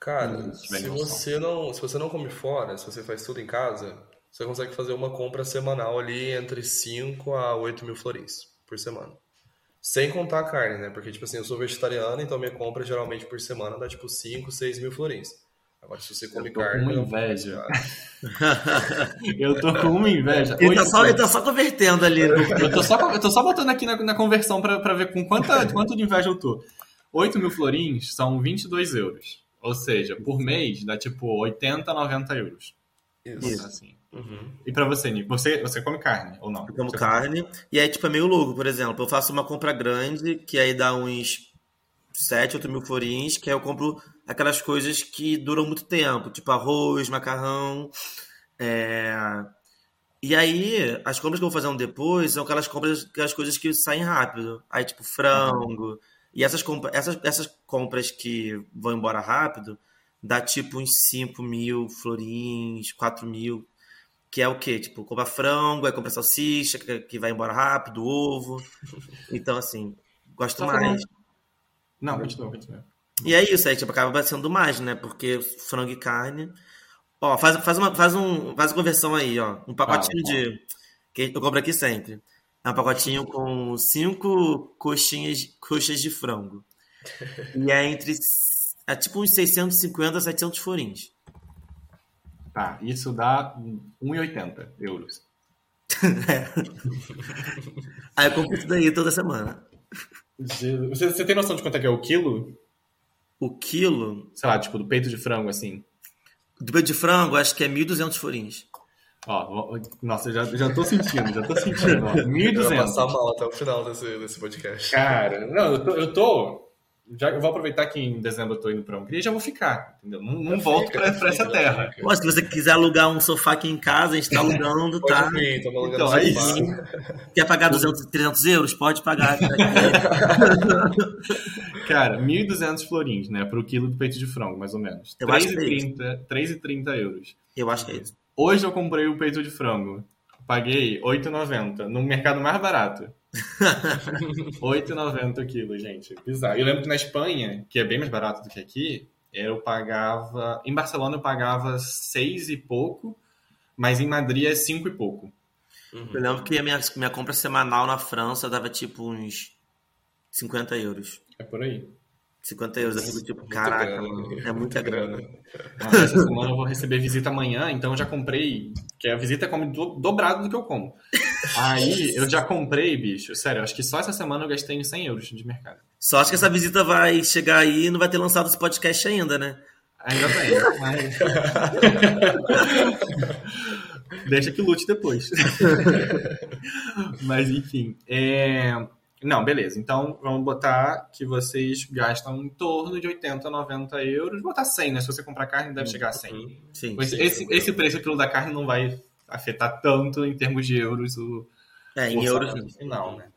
Cara, Se você não, se você não come fora, se você faz tudo em casa, você consegue fazer uma compra semanal ali entre 5 a 8 mil florins por semana. Sem contar a carne, né? Porque, tipo assim, eu sou vegetariano, então minha compra geralmente por semana dá tipo 5, 6 mil florins. Agora, se você come tô com carne. uma é um pouco mais inveja. caro. Eu tô com uma inveja. Ele tá, Oito- só, ele tá só convertendo ali. no- eu, tô só, eu tô só botando aqui na, na conversão pra, pra ver com quanta, quanto de inveja eu tô. 8 mil florins são 22 euros. Ou seja, por mês dá tipo 80, 90 euros. Isso. Assim. Uhum. E pra você, Nico? Você, você come carne ou não? Eu como Você- carne. E aí, tipo, é meio louco, por exemplo. Eu faço uma compra grande, que aí dá uns 7, 8 mil florins, que aí eu compro aquelas coisas que duram muito tempo, tipo arroz, macarrão. é, E aí, as compras que eu vou fazer um depois são aquelas compras, aquelas coisas que saem rápido. Aí, tipo, frango. E essas, compra... essas, essas compras que vão embora rápido, dá tipo uns 5 mil florins, 4 mil. Que é o quê? Tipo, compra frango, aí compra salsicha, que, que vai embora rápido, ovo. Então, assim, gosto mais. Não, continua, continua. E é isso, aí tipo, acaba sendo mais, né? Porque frango e carne. Ó, faz, faz, uma, faz, um, faz uma conversão aí, ó. Um pacotinho Fala, de. Que eu compro aqui sempre. É um pacotinho com cinco coxinhas, coxas de frango. E é entre. É tipo uns 650 a 700 florins. Tá, isso dá 1,80 euros. Aí eu compro isso daí toda semana. Você, você tem noção de quanto é que é o quilo? O quilo Sei lá, tipo, do peito de frango, assim. do peito de frango, acho que é 1.200 florins. Ó, nossa, já, já tô sentindo, já tô sentindo. Ó, Eu vou passar 1.200. mal até o final desse, desse podcast. Cara, não, eu tô, eu tô- já, eu vou aproveitar que em dezembro eu tô indo pra Hungria e já vou ficar, entendeu? Não, não volto Fica, pra, pra essa terra. Pô, se você quiser alugar um sofá aqui em casa, a gente tá alugando, Pode tá? vir, tamo alugando Então, é sofá. isso. Quer pagar 200, 300 euros? Pode pagar. Cara, 1.200 florins, né, pro quilo do peito de frango, mais ou menos. Eu acho que é 3,30 3,30 euros. Eu acho que é isso. Hoje eu comprei o peito de frango. Paguei 8,90 no mercado mais barato. 8,90 o quilo, gente. Bizarro. Eu lembro que na Espanha, que é bem mais barato do que aqui, eu pagava. Em Barcelona eu pagava 6 e pouco, mas em Madrid é 5 e pouco. Uhum. Eu lembro que a minha, minha compra semanal na França dava tipo uns 50 euros. É por aí. 50 euros. Eu fico tipo, Muita caraca, grana. mano, é muita grana. Mas essa semana eu vou receber visita amanhã, então eu já comprei. Que a visita come do- dobrado do que eu como. Aí eu já comprei, bicho. Sério, acho que só essa semana eu gastei uns 100 euros de mercado. Só acho que essa visita vai chegar aí e não vai ter lançado esse podcast ainda, né? Ainda bem, mas... Deixa que lute depois. mas enfim. É... Não, beleza. Então vamos botar que vocês gastam em torno de 80, 90 euros. Botar 100, né? Se você comprar carne, deve chegar a 100. Sim. Esse, sim, esse, esse preço quilo da carne não vai afetar tanto em termos de euros o, É, em euros. orçamento final, né?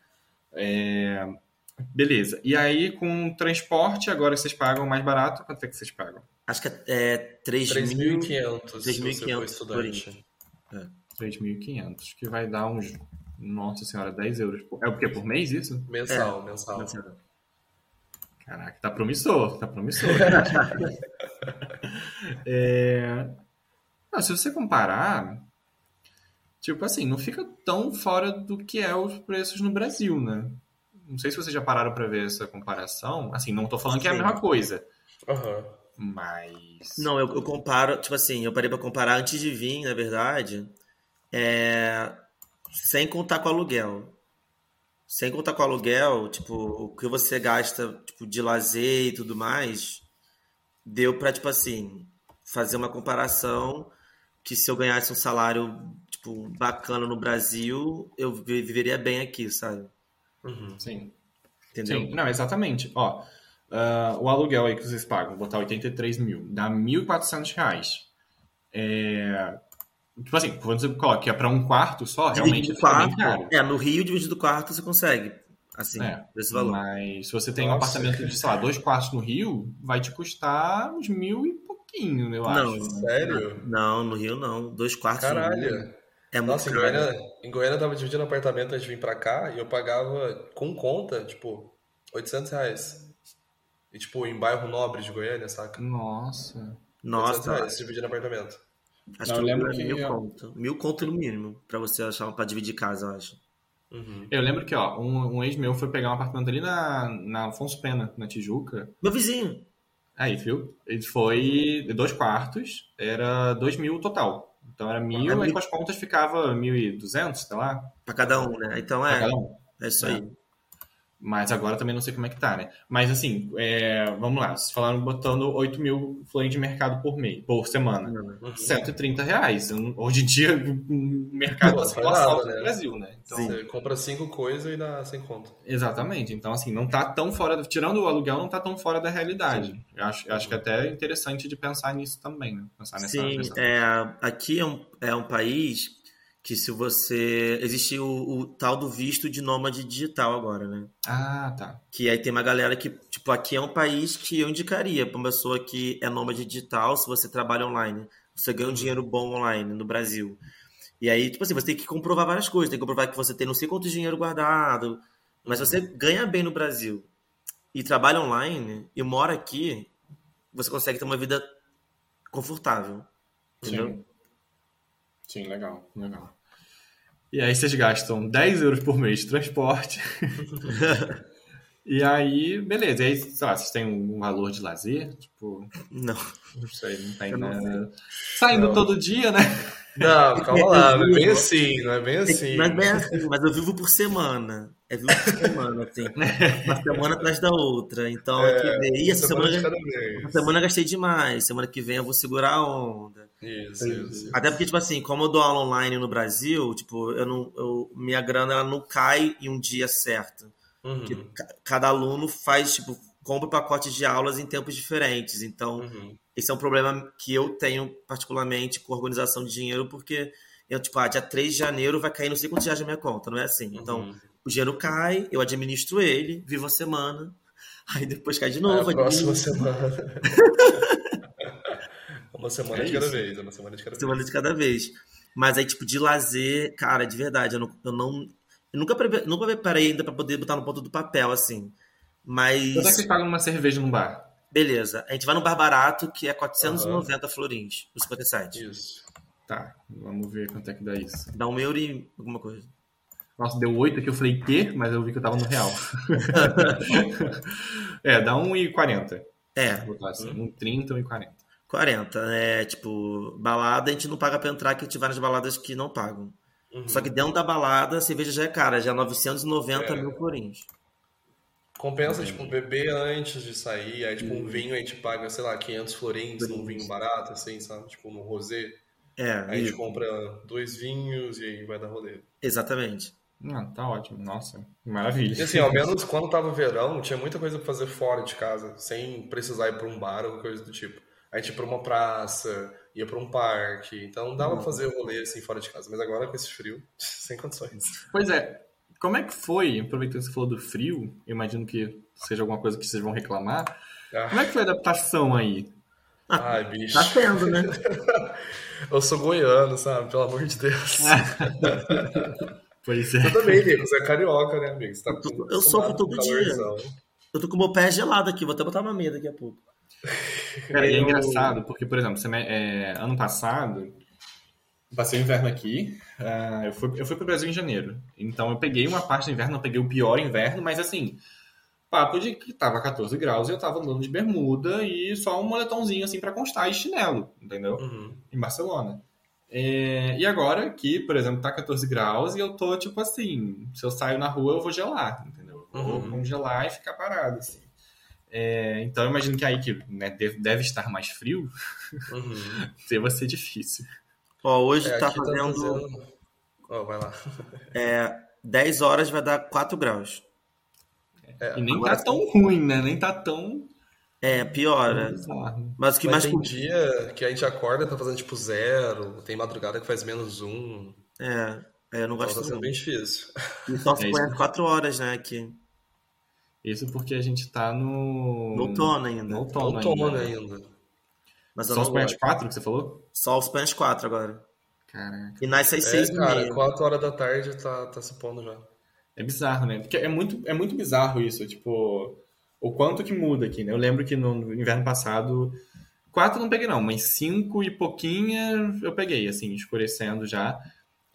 É, Beleza. E aí, com transporte, agora vocês pagam mais barato. Quanto é que vocês pagam? Acho que é 3 mil. 3.500 se você for 3.500 estudante. 3.500, que vai dar uns. Nossa senhora, 10 euros. por- É o quê? Por mês isso? Mensal, mensal. Caraca, tá promissor, tá promissor. É, não, se você comparar, tipo assim, não fica tão fora do que é os preços no Brasil, né? Não sei se vocês já pararam pra ver essa comparação. Assim, não tô falando que é a mesma coisa, Aham. mas. Não, eu, eu comparo, tipo assim, eu parei pra comparar antes de vir, na verdade, é, sem contar com aluguel. Sem contar com aluguel, tipo, o que você gasta, tipo, de lazer e tudo mais, deu pra, tipo assim, fazer uma comparação que se eu ganhasse um salário, tipo, bacana no Brasil, eu vi- viveria bem aqui, sabe? Uhum. Sim. Entendeu? Sim, não, exatamente. Ó, ah, o aluguel aí que vocês pagam, botar 83 mil, dá 1.400 reais. É, tipo assim, quando você coloca que é pra um quarto só, realmente bem quarto, caro. é, no Rio, dividido quarto, você consegue, assim, É, desse valor. Mas se você tem um Nossa. apartamento de, sei lá, dois quartos no Rio, vai te custar uns mil e pouquinho, eu Não. acho. Sério? Não, no Rio não. Dois quartos no Rio. É muito Nossa, em caro. Goiânia, em Goiânia eu tava dividindo apartamento antes de vir pra cá e eu pagava com conta, tipo, 800 reais. E, tipo, em bairro nobre de Goiânia, saca? Nossa. 800 Nossa, reais dividindo apartamento. acho Não, que eu lembro é que mil eu- conto. Mil conto no mínimo, pra você achar pra dividir casa, eu acho. Uhum. Eu lembro que, ó, um, um ex meu foi pegar um apartamento ali na, na Afonso Pena, na Tijuca. Meu vizinho. Aí, viu? Ele foi dois quartos, era dois mil total. Então era mil, É aí com as contas ficava mil e duzentos, sei lá, Pra cada um, né? Então é, um. é isso É. Mas agora também não sei como é que tá, né? Mas assim, é, vamos lá, vocês falaram botando 8 mil florins de mercado por mês, por semana. Uhum. 130 reais. Hoje em dia o mercado tá nada, assalto né? no Brasil, né? Então, Você compra cinco coisas e dá sem conta. Exatamente. Então, assim, não tá tão fora, tirando o aluguel, não tá tão fora da realidade. Eu acho, eu acho que até é interessante de pensar nisso também, né? Pensar nessa Sim, é, aqui é um, é um país que se você... Existe o, o tal do visto de nômade digital agora, né? Ah, tá. Que aí tem uma galera que, tipo, aqui é um país que eu indicaria pra uma pessoa que é nômade digital, se você trabalha online. Você ganha um dinheiro bom online no Brasil. E aí, tipo assim, você tem que comprovar várias coisas. Tem que comprovar que você tem não sei quanto dinheiro guardado. Mas se você ganha bem no Brasil e trabalha online e mora aqui, você consegue ter uma vida confortável. Entendeu? Sim. Sim, legal, legal. E aí vocês gastam 10 euros por mês de transporte. e aí, beleza. E aí, sei lá, vocês têm um valor de lazer? Tipo, Não. não sei, não tem né? Saindo Não. todo dia, né? Não, calma lá, não é bem assim, não é bem assim. Mas, bem assim, mas eu vivo por semana. É vivo por semana, assim. Uma semana atrás da outra. Então, É, é, que vem. E essa semana semana, essa semana eu gastei demais. Semana que vem eu vou segurar a onda. Isso, isso. Até porque, tipo assim, como eu dou aula online no Brasil, tipo, eu não, eu, minha grana ela não cai em um dia certo. Porque Uhum, ca- cada aluno faz, tipo, compra pacotes de aulas em tempos diferentes. Então, uhum. Esse é um problema que eu tenho particularmente com organização de dinheiro, porque eu, tipo, ah, dia 3 de janeiro vai cair não sei quantos reais na minha conta, não é assim. Então, Uhum. o dinheiro cai, eu administro ele, vivo a semana, aí depois cai de novo. a próxima semana. uma semana É de cada vez, uma semana de cada vez. semana de cada vez. Mas aí, tipo, de lazer, cara, de verdade, eu não. Eu, não, eu nunca, nunca preparei ainda pra poder botar no ponto do papel, assim. Mas. Quanto é que vocês pagam uma cerveja num bar? Beleza. A gente vai no bar barato, que é 490 florins, o 57. Isso. Tá, vamos ver quanto é que dá isso. Dá um euro e alguma coisa. Nossa, deu 8 aqui, eu falei quê? Mas eu vi que eu tava no real. é, dá 1,40. É, Vou botar assim, 1,30, 1,40. 40. É, tipo, balada a gente não paga pra entrar, que a gente vai nas baladas que não pagam. Uhum. Só que dentro da balada a cerveja já é cara, já é 990 é. mil florinhos. Compensa, tipo, beber antes de sair, aí, tipo, um uhum. vinho a gente paga, sei lá, 500 florins num vinho barato, assim, sabe? Tipo, no rosé. É. Aí a gente compra dois vinhos e aí vai dar rolê. Exatamente. Ah, tá ótimo. Nossa, maravilha. E assim, ao menos quando tava verão, tinha muita coisa pra fazer fora de casa, sem precisar ir pra um bar ou coisa do tipo. A gente ia pra uma praça, ia pra um parque, então dava uhum. pra fazer rolê assim fora de casa. Mas agora com esse frio, sem condições. Pois é. Como é que foi, aproveitando que você falou do frio, imagino que seja alguma coisa que vocês vão reclamar. Ah. Como é que foi a adaptação aí? Ai, bicho. Tá tendo, né? Eu sou goiano, sabe? Pelo amor de Deus. pois é. Eu também, Nico. Você é carioca, né, amigo? Você tá eu, eu sofro todo dia. Eu tô com o meu pé gelado aqui. Vou até botar uma meia daqui a pouco. Cara, e é engraçado, porque, por exemplo, é, ano passado, passei o inverno aqui, uh, eu, fui, eu fui pro Brasil em janeiro. Então eu peguei uma parte do inverno, não peguei o pior inverno, mas assim, papo de que tava 14 graus e eu tava andando de bermuda e só um moletomzinho assim para constar e chinelo, entendeu? Uhum. Em Barcelona. É, e agora que, por exemplo, tá 14 graus e eu tô tipo assim, se eu saio na rua eu vou gelar, entendeu? Eu vou uhum. congelar e ficar parado, assim. É, então eu imagino que aí que né, deve, deve, estar mais frio, uhum. deva ser difícil. Ó, hoje é, tá, tá fazendo. Fazendo... Oh, vai lá. é, 10 horas vai dar 4 graus. É, e nem tá tão ruim, né? Nem tá tão. É, piora. É Mas o que Mas mais. Tem dia que a gente acorda tá fazendo tipo zero, tem madrugada que faz menos um. É, é eu não gosto então, tá sendo bem difícil. E só se põe 4 horas, né? Aqui. Isso porque a gente tá no. No outono ainda. No outono, outono ainda. ainda. Mas Só os Planet 4 que você falou? Só os Planet 4 agora. Caraca. E nasce às 6 é, cara, 4 horas da tarde tá, tá se pondo já. É bizarro, né? Porque é muito, é muito bizarro isso, tipo, o quanto que muda aqui, né? Eu lembro que no inverno passado, quatro não peguei não, mas cinco e pouquinha eu peguei, assim, escurecendo já.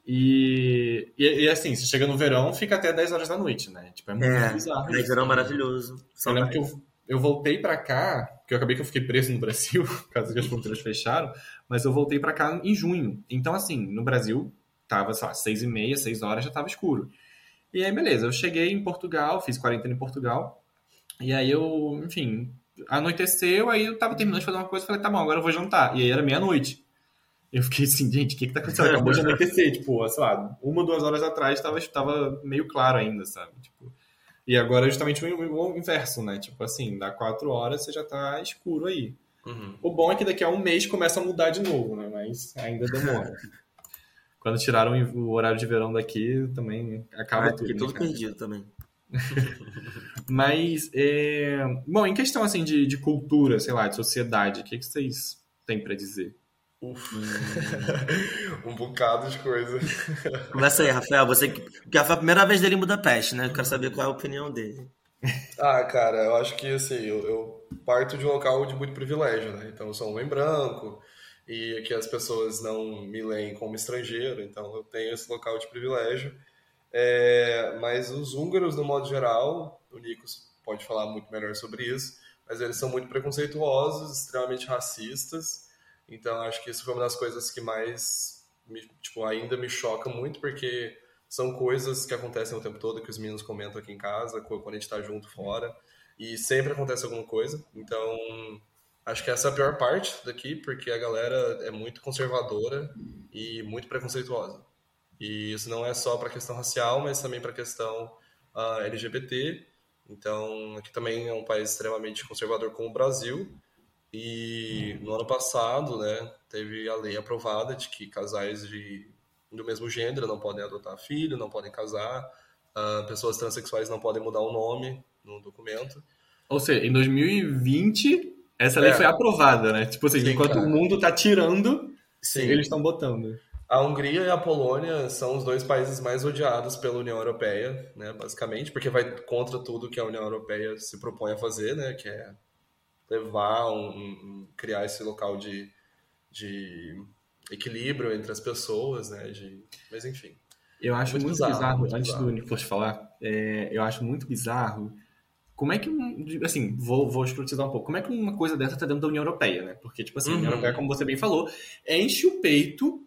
E, e, e, assim, se chega no verão, fica até 10 horas da noite, né? Tipo, é muito é, bizarro. É, verão maravilhoso. Eu lembro que eu, eu voltei para cá, porque eu acabei que eu fiquei preso no Brasil, por causa que as fronteiras fecharam, mas eu voltei para cá em junho. Então, assim, no Brasil, tava, sei lá, 6 e meia, 6 horas já tava escuro. E aí, beleza, eu cheguei em Portugal, fiz quarentena em Portugal, e aí eu, enfim, anoiteceu, aí eu tava terminando de fazer uma coisa, falei, tá bom, agora eu vou jantar. E aí era meia-noite. Eu fiquei assim, gente, o que que tá acontecendo? Acabou de anoitecer, tipo, sei lá, uma, duas horas atrás tava, tava meio claro ainda, sabe? Tipo, e agora é justamente o inverso, né? Tipo assim, dá quatro horas você já tá escuro aí. Uhum. O bom é que daqui a um mês começa a mudar de novo, né? Mas ainda demora. Quando tiraram o horário de verão daqui, também acaba ah, tudo. Né, tudo perdido também. Mas, é... bom, em questão assim de, de cultura, sei lá, de sociedade, o que, que vocês têm para dizer? Uf. um bocado de coisa. Começa aí, Rafael. Você que foi a primeira vez dele em Budapeste, né? Eu quero saber qual é a opinião dele. Ah, cara, eu acho que assim, eu, eu parto de um local de muito privilégio, né? Então eu sou um homem branco e que as pessoas não me leem como estrangeiro, então eu tenho esse local de privilégio. É, mas os húngaros, no modo geral, o Nikos pode falar muito melhor sobre isso, mas eles são muito preconceituosos, extremamente racistas. Então acho que isso foi uma das coisas que mais me, tipo, ainda me choca muito, porque são coisas que acontecem o tempo todo, que os meninos comentam aqui em casa, quando a gente está junto fora, e sempre acontece alguma coisa. Então acho que essa é a pior parte daqui, porque a galera é muito conservadora e muito preconceituosa. E isso não é só para questão racial, mas também para questão uh, ah, LGBT. Então, aqui também é um país extremamente conservador como o Brasil, e no ano passado, né, teve a lei aprovada de que casais de, do mesmo gênero não podem adotar filho, não podem casar, uh, pessoas transexuais não podem mudar o nome no documento. Ou seja, em 2020 essa lei é. foi aprovada, né? Tipo assim, Sim, enquanto cara. o mundo tá tirando, Sim. eles estão botando. A Hungria e a Polônia são os dois países mais odiados pela União Europeia, né, basicamente, porque vai contra tudo que a União Europeia se propõe a fazer, né, que é levar, um, um, criar esse local de, de equilíbrio entre as pessoas, né? De, mas enfim. Eu acho muito, muito bizarro, bizarro muito antes bizarro. do Nicolas falar, é, eu acho muito bizarro como é que, assim, vou, vou escrutizar um pouco, como é que uma coisa dessa tá dentro da União Europeia, né? Porque, tipo assim, uhum. a União uhum. Europeia, como você bem falou, enche o peito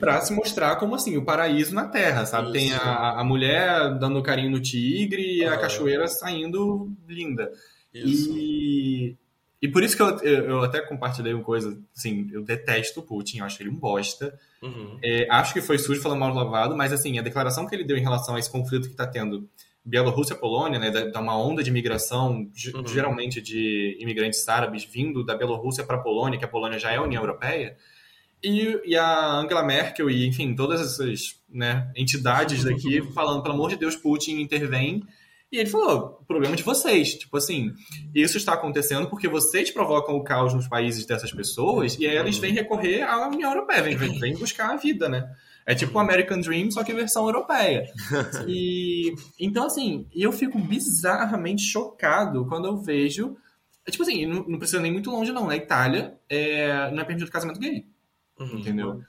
para se mostrar como assim, o paraíso na Terra, sabe? Isso. Tem a, a mulher dando carinho no tigre e a cachoeira saindo linda. Isso. E, e por isso que eu, eu até compartilhei uma coisa, assim, eu detesto o Putin, eu acho ele um bosta. Uhum. É, acho que foi sujo falando mal lavado, mas assim, a declaração que ele deu em relação a esse conflito que está tendo Bielorrússia-Polônia, né, da, uma onda de imigração, uhum. geralmente de imigrantes árabes vindo da Bielorrússia para a Polônia, que a Polônia já é a União Europeia, e, e a Angela Merkel e, enfim, todas essas né, entidades daqui falando, pelo amor de Deus, Putin intervém. E ele falou, o problema é de vocês. Tipo assim, isso está acontecendo porque vocês provocam o caos nos países dessas pessoas e aí eles vêm recorrer à União Europeia, vêm, vêm buscar a vida, né? É tipo o American Dream, só que versão europeia. E então, assim, eu fico bizarramente chocado quando eu vejo. É, tipo assim, não, não, precisa nem muito longe, não. Na Itália, é, não é permitido casamento gay. Uhum. Entendeu?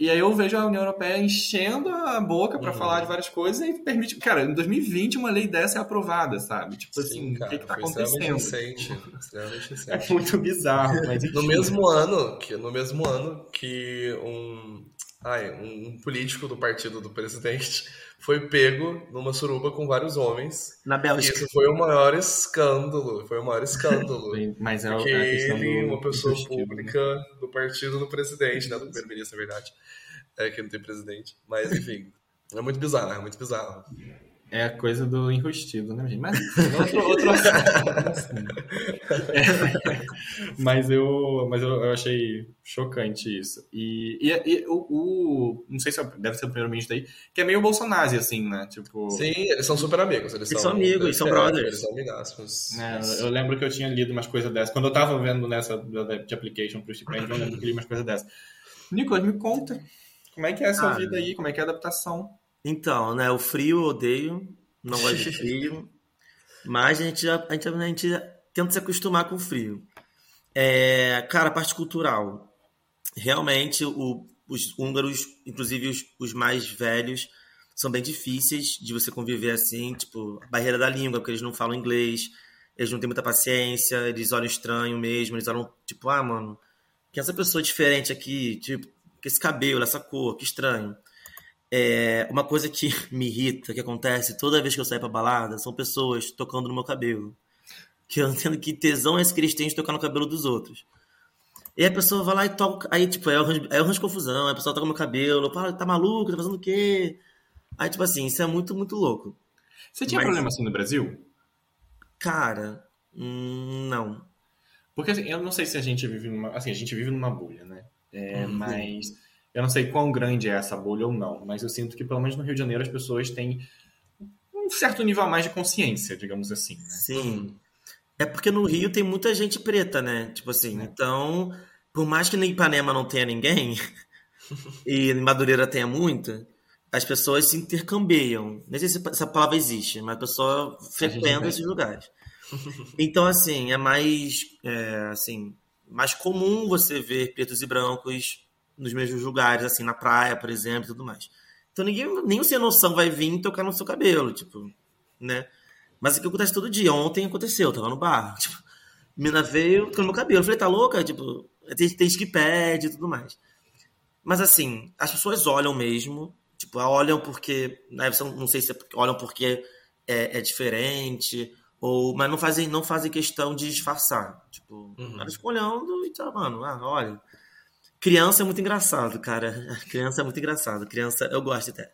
E aí eu vejo a União Europeia enchendo a boca para uhum. falar de várias coisas e permite. Cara, em 2020 uma lei dessa é aprovada, sabe? Tipo Sim, assim, cara, o que, que tá acontecendo? Extremamente recente. É muito bizarro, mas. no mesmo ano que no mesmo ano que um ai, um político do partido do presidente foi pego numa suruba com vários homens. Na Bélgica. Isso foi o maior escândalo. Foi o maior escândalo. Mas é porque ele, uma pessoa né? pública né? do partido do presidente, né? Do primeiro-ministro, na verdade. É que não tem presidente. Mas, enfim, é muito bizarro, é muito bizarro. É a coisa do enrustido, né, gente? Mas outro, outro assunto. é, mas eu, mas eu, eu, achei chocante isso. E, e, e o, o, Não sei se é, deve ser o primeiro-ministro aí, que é meio Bolsonaro, assim, né? Tipo... Sim, eles são super amigos. Eles, eles são, amigos, eles são brothers. Eles são amigássimos. É, eu lembro que eu tinha lido umas coisas dessas. Quando eu tava vendo nessa de application pro Stipend, eu lembro que li umas coisas dessas. Nicolas, me conta. Como é que é a sua ah, vida aí? Como é que é a adaptação? Então, né? O frio eu odeio, não gosto de frio, mas a gente, a, gente, a gente tenta se acostumar com o frio. É, cara, a parte cultural. Realmente, o, os húngaros, inclusive os, os, mais velhos, são bem difíceis de você conviver assim, tipo, barreira da língua, porque eles não falam inglês, eles não têm muita paciência, eles olham estranho mesmo, eles olham, tipo, ah, mano, que essa pessoa diferente aqui, tipo, que esse cabelo, essa cor, que estranho. É, uma coisa que me irrita, que acontece toda vez que eu saio pra balada, são pessoas tocando no meu cabelo. Que eu entendo que tesão é esse que eles têm de tocar no cabelo dos outros. E a pessoa vai lá e toca. Aí, tipo, é o range, é de confusão. Aí a pessoa toca no meu cabelo. Fala, tá maluco? Tá fazendo o quê? Aí, tipo assim, isso é muito, muito louco. Você tinha Mas, problema assim no Brasil? Cara, hum, não. Porque assim, eu não sei se a gente vive numa. Assim, a gente vive numa bolha, né? É, uhum. Mas eu não sei quão grande é essa bolha ou não, mas eu sinto que, pelo menos no Rio de Janeiro, as pessoas têm um certo nível a mais de consciência, digamos assim. Né? Sim. É porque no Rio tem muita gente preta, né? Tipo assim, é. então, por mais que no Ipanema não tenha ninguém, e em Madureira tenha muita, as pessoas se intercambiam. Nem sei se essa palavra existe, mas a pessoa frequenta esses lugares. Então, assim, é mais, é, assim, mais comum você ver pretos e brancos nos mesmos lugares, assim, na praia, por exemplo, e tudo mais. Então ninguém, nem o sem noção vai vir tocar no seu cabelo, tipo, né? Mas isso que acontece todo dia. Ontem aconteceu, eu tava no bar, tipo, mina veio tocando meu cabelo. Eu falei, tá louca? Tipo, tem, tem que pede e tudo mais. Mas assim, as pessoas olham mesmo, tipo, olham porque, né, não sei se é olham porque é, é diferente, ou, mas não fazem, não fazem questão de disfarçar. Tipo, uhum. elas ficam olhando e tá, mano, ah, olha. Criança é muito engraçado, cara. Criança é muito engraçado. Criança, eu gosto até.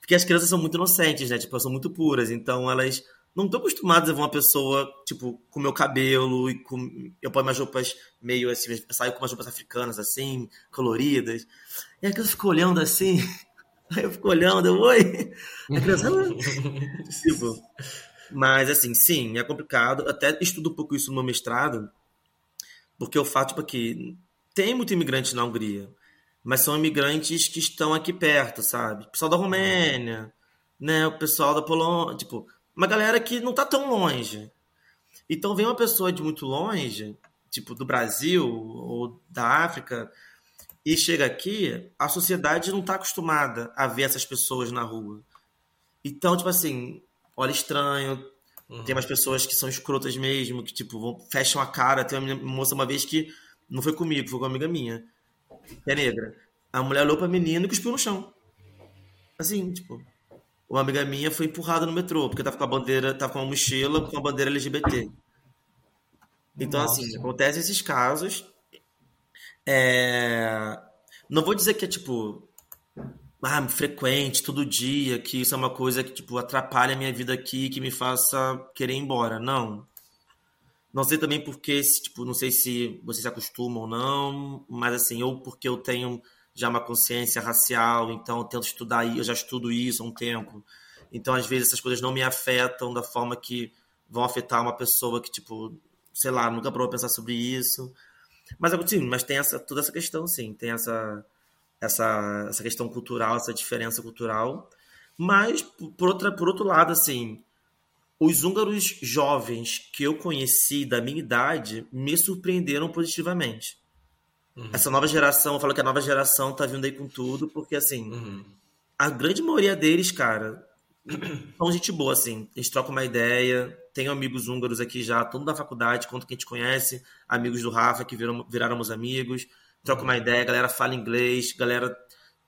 Porque as crianças são muito inocentes, né? Tipo, elas são muito puras. Então, elas não estão acostumadas a ver uma pessoa, tipo, com meu cabelo e com. Eu ponho umas roupas meio assim, eu saio com umas roupas africanas, assim, coloridas. E a criança fica olhando assim. Aí eu fico olhando, eu, oi! A criança. tipo. Mas, assim, sim, é complicado. Até estudo um pouco isso no meu mestrado. Porque o fato, tipo, que tem muito imigrante na Hungria, mas são imigrantes que estão aqui perto, sabe? O pessoal da Romênia, né? O pessoal da Polônia, tipo, uma galera que não tá tão longe. Então vem uma pessoa de muito longe, tipo do Brasil ou da África, e chega aqui, a sociedade não tá acostumada a ver essas pessoas na rua. Então, tipo assim, olha estranho. Uhum. Tem umas pessoas que são escrotas mesmo, que tipo, vão, fecham a cara. Tem uma moça uma vez que não foi comigo, foi com uma amiga minha, que é negra. A mulher olhou pra menina e cuspiu no chão. Assim, tipo. Uma amiga minha foi empurrada no metrô, porque tava com a bandeira, tava com uma mochila com a bandeira LGBT. Então, assim, Nossa. acontecem esses casos. É, Não vou dizer que é tipo. Ah, frequente, todo dia, que isso é uma coisa que, tipo, atrapalha a minha vida aqui, que me faça querer ir embora. Não. Não sei também porque, tipo, não sei se vocês se acostumam ou não, mas assim, ou porque eu tenho já uma consciência racial, então eu tento estudar, eu já estudo isso há um tempo. Então, às vezes, essas coisas não me afetam da forma que vão afetar uma pessoa que, tipo, sei lá, nunca parou pra pensar sobre isso. Mas, sim, mas tem essa, toda essa questão, sim, tem essa, essa, essa questão cultural, essa diferença cultural. Mas, por, outra, por outro lado, assim, os húngaros jovens que eu conheci da minha idade me surpreenderam positivamente. Uhum. Essa nova geração, eu falo que a nova geração tá vindo aí com tudo, porque assim, Uhum. a grande maioria deles, cara, são gente boa, assim. Eles trocam uma ideia. Tenho amigos húngaros aqui já, tanto da faculdade quanto que a gente conhece, amigos do Rafa que viram, viraram meus amigos. Troca uma ideia, galera fala inglês, galera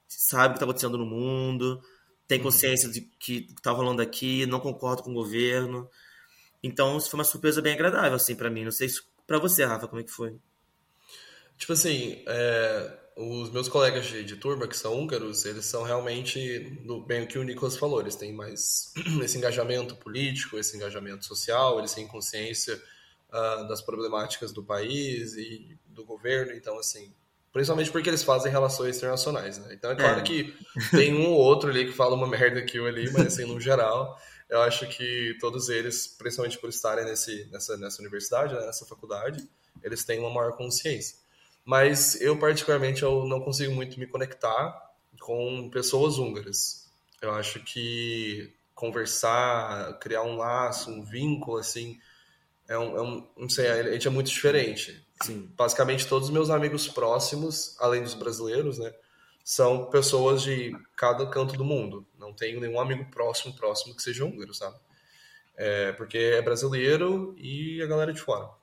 sabe o que tá acontecendo no mundo, tem consciência de que o que tá rolando aqui, não concordo com o governo. Então, isso foi uma surpresa bem agradável, assim, pra mim. Não sei se pra você, Rafa, como é que foi? Tipo assim, é, os meus colegas de, de turma, que são húngaros, eles são realmente, bem o que o Nicolas falou, eles têm mais esse engajamento político, esse engajamento social, eles têm consciência ah, das problemáticas do país e do governo, então assim, principalmente porque eles fazem relações internacionais, né? Então é claro É. que tem um ou outro ali que fala uma merda aqui ou ali, mas assim, no geral, eu acho que todos eles, principalmente por estarem nesse, nessa, nessa universidade, né, nessa faculdade, eles têm uma maior consciência. Mas eu, particularmente, eu não consigo muito me conectar com pessoas húngaras. Eu acho que conversar, criar um laço, um vínculo, assim, é um, é um não sei, a gente é muito diferente. Sim. Basicamente, todos os meus amigos próximos, além dos brasileiros, né, são pessoas de cada canto do mundo. Não tenho nenhum amigo próximo, próximo que seja húngaro, sabe? É, porque é brasileiro e a galera de fora.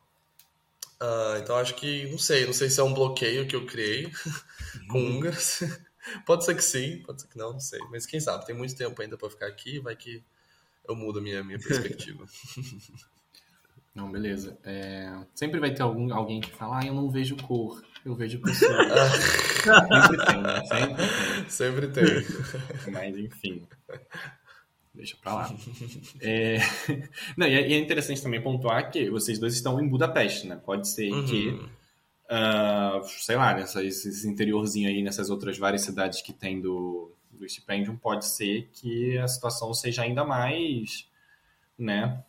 Ah, então acho que, não sei, não sei se é um bloqueio que eu criei com húngaros. Pode ser que sim, pode ser que não, não sei. Mas quem sabe, tem muito tempo ainda pra ficar aqui, vai que eu mudo a minha, minha perspectiva. Não, beleza. É, Sempre vai ter algum, alguém que fala, ah, eu não vejo cor, eu vejo pessoa. Sempre tem, né? Sempre tem. Sempre tem. Mas, enfim. Deixa pra lá. É, Não, e é e é interessante também pontuar que vocês dois estão em Budapeste, né? Pode ser que, Uhum. ah, sei lá, nessas, esse interiorzinho aí, nessas outras várias cidades que tem do, do estipendium, pode ser que a situação seja ainda mais, né,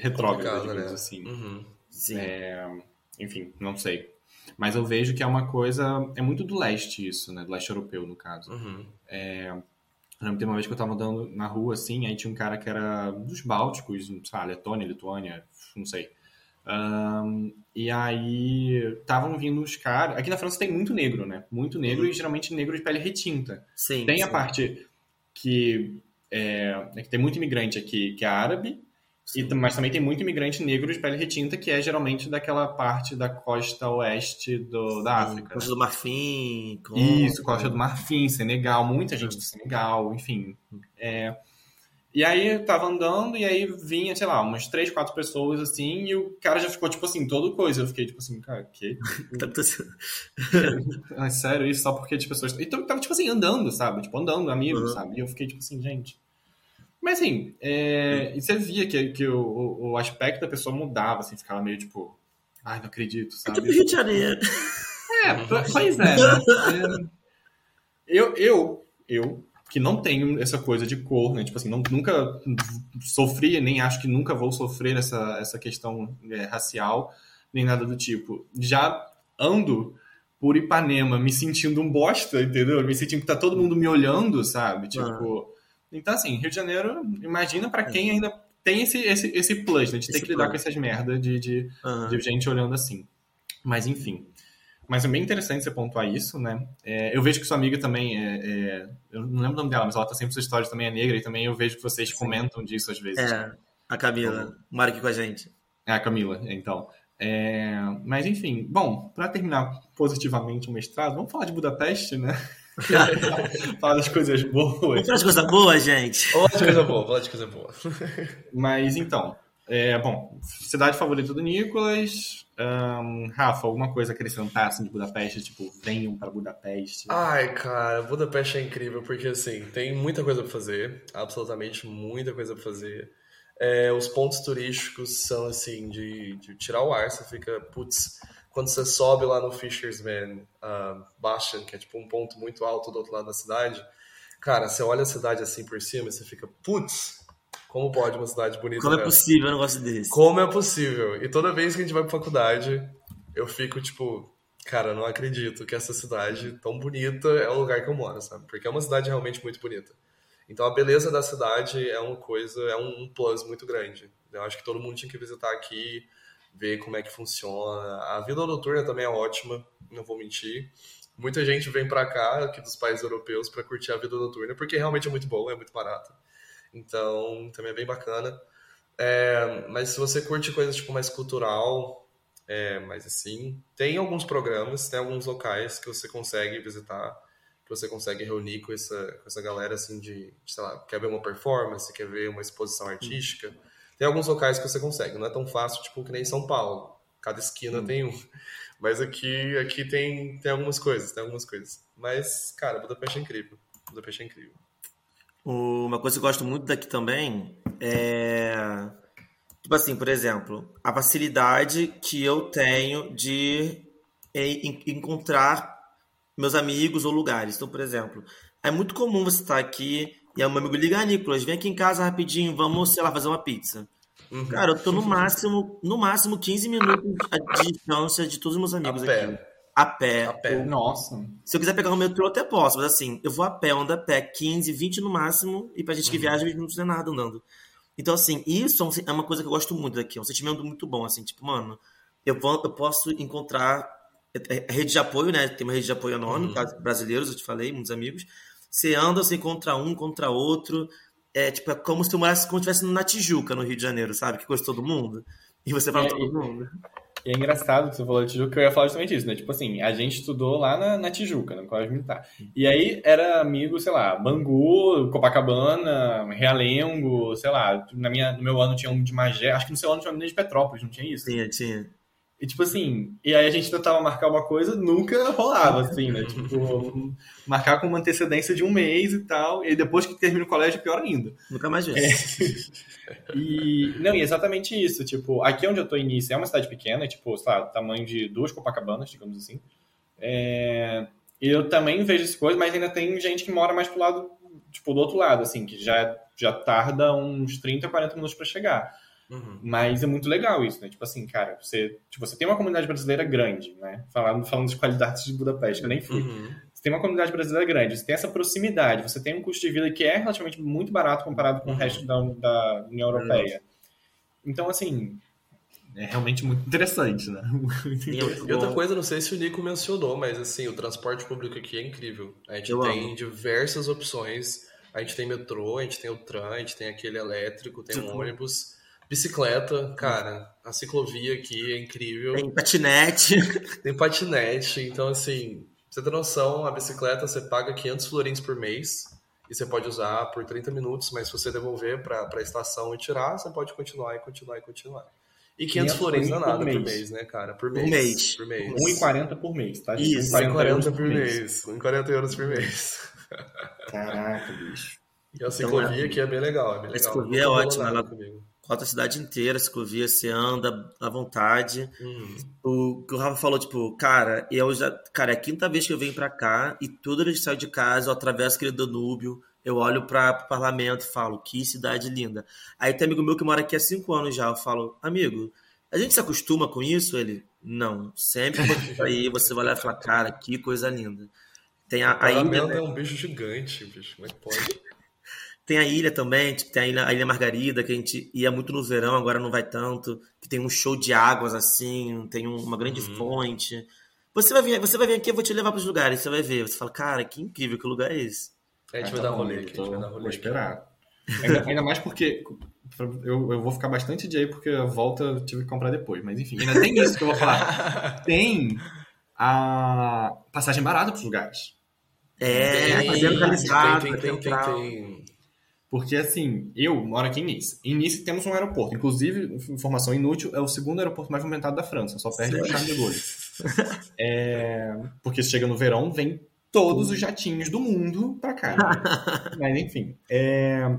retrógrada, digamos né? assim. Uhum. É, enfim, não sei. Mas eu vejo que é uma coisa. É muito do leste isso, né? Do leste europeu, no caso. Uhum. Eu lembro que uma vez que eu tava andando na rua, assim, aí tinha um cara que era dos Bálticos, sei lá, Letônia, Lituânia, não sei. Ahn, e aí estavam vindo os caras. Aqui na França tem muito negro, né? Muito negro e geralmente negro de pele retinta. Sim. Tem a sim. parte que, é, é que tem muito imigrante aqui que é árabe, e, mas também tem muito imigrante negro de pele retinta, que é geralmente daquela parte da costa oeste do, da África. né? Costa do Marfim. Congo. Isso, Costa do Marfim, Senegal, muita gente do Senegal, enfim. É, E aí eu tava andando e aí vinha, sei lá, umas três, quatro pessoas assim, e o cara já ficou, tipo assim, todo coisa. Eu fiquei, tipo assim, cara, que? Tá. Ai, sério, isso só porque as pessoas. Então tava, tipo assim, andando, sabe? Tipo, andando, amigo, Uhum. sabe? E eu fiquei, tipo assim, gente. Mas assim, é... e você via que, que o, o- o aspecto da pessoa mudava, assim, ficava meio tipo. Ai, não acredito, É sabe? tipo Rio de Janeiro. É, po- pois é, né? É, Eu, eu, eu, que não tenho essa coisa de cor, né? Tipo assim, não, nunca sofri, nem acho que nunca vou sofrer essa, essa questão é, racial, nem nada do tipo. Já ando por Ipanema me sentindo um bosta, entendeu? Me sentindo que tá todo mundo me olhando, sabe? Tipo. Então, assim, Rio de Janeiro, imagina pra quem ainda tem esse, esse, esse plus, né? De ter Esse que lidar plus. com essas merdas de, de, Aham. de gente olhando assim. Mas enfim. Mas é bem interessante você pontuar isso, né? É, eu vejo que sua amiga também é, é- Eu não lembro o nome dela, mas ela tá sempre suas histórias também é negra e também eu vejo que vocês comentam disso às vezes. É, a Camila. Mora aqui com a gente. É, a Camila, então. É, mas enfim, bom, para terminar positivamente o mestrado, vamos falar de Budapeste, né? falar das coisas boas. Vamos falar de coisa boa, gente. Falar de coisa boa, falar de coisa boa. Mas então, é, bom, cidade favorita do Nicolas. Um, Rafa, alguma coisa a acrescentar assim, de Budapeste? Tipo, venham para Budapeste. Ai, cara, Budapeste é incrível porque assim, tem muita coisa para fazer, absolutamente muita coisa para fazer. É, os pontos turísticos são assim, de, de, tirar o ar, você fica, putz, quando você sobe lá no Fishersman uh, Bastion, que é tipo um ponto muito alto do outro lado da cidade, cara, você olha a cidade assim por cima e você fica, putz, como pode uma cidade bonita? Como é possível um negócio desse? Como é possível? E toda vez que a gente vai pra faculdade, eu fico tipo, cara, não acredito que essa cidade tão bonita é o lugar que eu moro, sabe? Porque é uma cidade realmente muito bonita. Então a beleza da cidade é uma coisa, é um plus muito grande. Eu acho que todo mundo tinha que visitar aqui, ver como é que funciona. A vida noturna também é ótima, não vou mentir. Muita gente vem para cá, aqui dos países europeus, para curtir a vida noturna, porque realmente é muito bom, é muito barato. Então, também é bem bacana. É, mas se você curte coisas tipo mais cultural, é, mais assim, tem alguns programas, tem alguns locais que você consegue visitar, que você consegue reunir com essa, com essa galera assim de, sei lá, quer ver uma performance, quer ver uma exposição artística. Hum. Tem alguns locais que você consegue, não é tão fácil tipo que nem São Paulo. Cada esquina hum. tem um. Mas aqui, aqui tem, tem algumas coisas, tem algumas coisas. Mas, cara, Budapeste é incrível. Budapeste é incrível. Uma coisa que eu gosto muito daqui também é. Tipo assim, por exemplo, a facilidade que eu tenho de encontrar meus amigos ou lugares. Então, por exemplo, é muito comum você estar aqui e o meu amigo liga, ah, Nicolas, vem aqui em casa rapidinho, vamos, sei lá, fazer uma pizza. Uhum. Cara, eu tô no máximo, no máximo 15 minutos de distância de todos os meus amigos aqui a pé. A pé. Nossa. Se eu quiser pegar o metrô, até posso, mas assim, eu vou a pé, ando a pé, 15, 20 no máximo, e pra gente que uhum. viaja, não precisa nada andando. Então, assim, isso é uma coisa que eu gosto muito daqui, é um sentimento muito bom, assim, tipo, mano, eu, vou, eu posso encontrar é, é, rede de apoio, né? Tem uma rede de apoio enorme, uhum. brasileiros, eu te falei, muitos amigos. Você anda, você encontra um, encontra outro. É tipo, é como se tu morasse como estivesse na Tijuca, no Rio de Janeiro, sabe? Que coisa todo mundo. E você fala é, todo mundo. E é engraçado que você falou de Tijuca, eu ia falar justamente isso, né? Tipo assim, a gente estudou lá na, na Tijuca, no Colégio Militar. E aí era amigo, sei lá, Bangu, Copacabana, Realengo, sei lá. Na minha, no meu ano tinha um de Magé, acho que no seu ano tinha um de Petrópolis, não tinha isso? Tinha, tinha. E tipo assim, e aí a gente tentava marcar uma coisa, nunca rolava, assim, né? Tipo, marcar com uma antecedência de um mês e tal, e depois que termina o colégio, pior ainda. Nunca mais vi. É. E, não, e exatamente isso, tipo, aqui onde eu tô início é uma cidade pequena, tipo, sei lá, tamanho de duas Copacabanas, digamos assim. É, eu também vejo essa coisa, mas ainda tem gente que mora mais pro lado, tipo, do outro lado, assim, que já, já tarda uns 30, 40 minutos para chegar. Uhum. Mas é muito legal isso, né? Tipo assim, cara, você, tipo, você tem uma comunidade brasileira grande, né? Falando, falando de qualidades de Budapeste, que eu nem fui. Uhum. Você tem uma comunidade brasileira grande, você tem essa proximidade, você tem um custo de vida que é relativamente muito barato comparado com uhum. o resto da, da União Europeia. Então, assim, é realmente muito interessante, né? e outra coisa, não sei se o Nico mencionou, mas assim, o transporte público aqui é incrível. A gente eu tem amo. diversas opções. A gente tem metrô, a gente tem o tram, a gente tem aquele elétrico, tem um ônibus. Bicicleta, cara, a ciclovia aqui é incrível. Tem patinete. Tem patinete, então assim, pra você ter noção, a bicicleta você paga 500 florins por mês e você pode usar por 30 minutos, mas se você devolver para a estação e tirar, você pode continuar e continuar e continuar. E 500 florins não é nada por mês. por mês, né, cara? Por mês. Por mês. Por mês. 1,40 por mês, tá? Isso, 1,40 por mês. 1,40 euros por mês. Caraca, bicho. E a ciclovia então, é... aqui é bem legal. É bem legal. A ciclovia é ótima. Ela, comigo rota a cidade inteira, ciclovia, você anda à vontade. Uhum. O que o Rafa falou, tipo, cara, eu já. Cara, é a quinta vez que eu venho pra cá e toda vez que saio de casa, eu atravesso aquele Danúbio, eu olho para o parlamento e falo, que cidade linda. Aí tem amigo meu que mora aqui há cinco anos já, eu falo, amigo, a gente se acostuma com isso? Ele, não. Sempre que aí, você vai olhar e falar, cara, que coisa linda. Tem a, o parlamento é um bicho gigante, bicho, como é que pode? Tem a ilha também, tipo, tem a ilha, a ilha Margarida, que a gente ia muito no verão, agora não vai tanto. Que tem um show de águas assim, tem um, uma grande uhum. fonte. Você vai, vir, você vai vir aqui, eu vou te levar para os lugares, você vai ver. Você fala, cara, que incrível, que lugar é esse? A gente vai dar rolê aqui, a gente vai dar rolê. Vou esperar. Ainda, ainda, mais porque Eu, eu vou ficar bastante de aí porque a volta eu tive que comprar depois. Mas enfim, ainda tem isso que eu vou falar. Tem a passagem barata para os lugares. É, Tem, fazer localizado, tem, tem, tem, tem, tem. Porque, assim, eu moro aqui em Nice. Em Nice temos um aeroporto. Inclusive, informação inútil, é o segundo aeroporto mais movimentado da França. Só perde o Charles de Gaulle. É, porque se chega no verão, vem todos os jatinhos do mundo pra cá. Mas, enfim. é,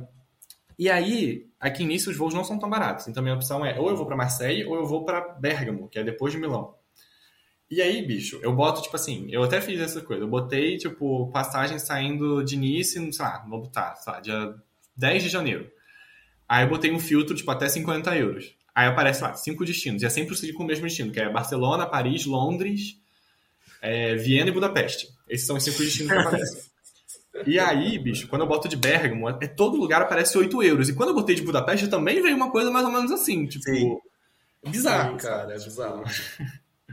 E aí, aqui em Nice, os voos não são tão baratos. Então, minha opção é ou eu vou pra Marseille ou eu vou pra Bergamo, que é depois de Milão. E aí, bicho, eu boto, tipo assim, eu até fiz essa coisa. Eu botei, tipo, passagem saindo de Nice, sei lá, vou botar, sei lá, dia 10 de janeiro. Aí eu botei um filtro, tipo, até 50 euros. Aí aparece lá, cinco destinos. E é sempre seguir com o mesmo destino, que é Barcelona, Paris, Londres, é, Viena e Budapeste. Esses são os cinco destinos que aparecem. E aí, bicho, quando eu boto de Bergamo, é todo lugar aparece 8 euros. E quando eu botei de Budapeste, também veio uma coisa mais ou menos assim, tipo... Sim. Bizarro, Sim, cara, é bizarro.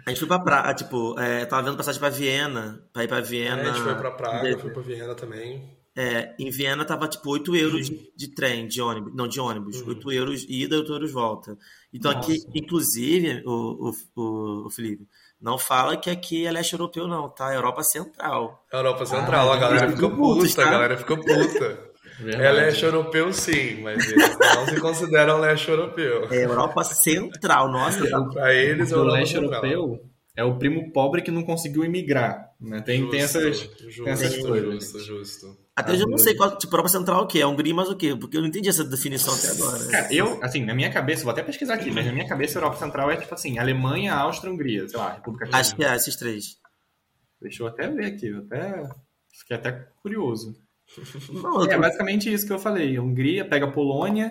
A gente foi pra praia, tipo, é, tava vendo passagem pra Viena, pra ir pra É, Viena. a gente foi pra Praga, foi pra Viena também. É, em Viena tava tipo 8 euros de, de trem, de ônibus. Não, de ônibus. Uhum. 8 euros ida, 8 euros volta. Então aqui, Nossa. inclusive, o, o, o, o Felipe, não fala que aqui é leste europeu, não, tá? É Europa Central. Europa Central, Ah, a galera putos, puta, tá? a galera fica puta. Verdade. É leste europeu sim, mas eles não se consideram leste europeu. É Europa Central, nossa. tá- Pra eles é o leste Central. europeu é o primo pobre que não conseguiu imigrar. Né? Tem, tem essas, justo, tem essas justo, coisas. justo, justo. Até eu já não sei qual, tipo, Europa Central o quê? É Hungria, mas o quê? Porque eu não entendi essa definição até agora. Cara, eu, assim, na minha cabeça, vou até pesquisar aqui, mas na minha cabeça, a Europa Central é tipo assim, Alemanha, Áustria, Hungria, sei lá, República Tcheca. Acho que é esses três. Deixa eu até ver aqui, eu até fiquei até curioso. Não, eu É tô- basicamente isso que eu falei. Hungria, pega a Polônia,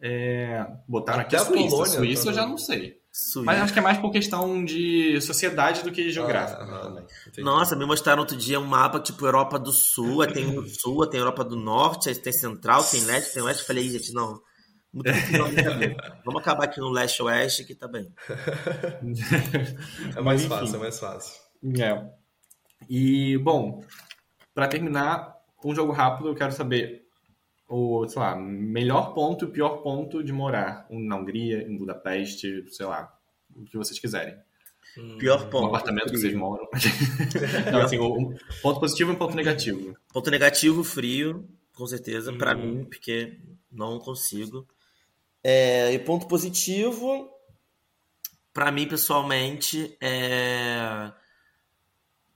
é, botaram aqui Até a a Suíça. Polônia Suíça eu já não sei. Suíça. Mas acho que é mais por questão de sociedade do que geográfica. Ah, né, aham, também. entendi. Nossa, me mostraram outro dia um mapa, tipo, Europa do Sul, aí tem o Sul, aí tem Europa do Norte, aí tem Central, tem Leste, tem Oeste. Falei, "Ih, gente, não. Muito. Vamos acabar aqui no Leste Oeste, que tá bem. É mais Enfim. fácil, é mais fácil. É. E, bom, pra terminar, um jogo rápido, eu quero saber o, sei lá, melhor ponto e pior ponto de morar na Hungria, em Budapeste, sei lá, o que vocês quiserem. Pior Um ponto. apartamento que vocês moram. Não, assim, o, o ponto positivo e um ponto negativo. Ponto negativo, frio, com certeza, pra Uhum. mim, porque não consigo. É, e ponto positivo, pra mim, pessoalmente, é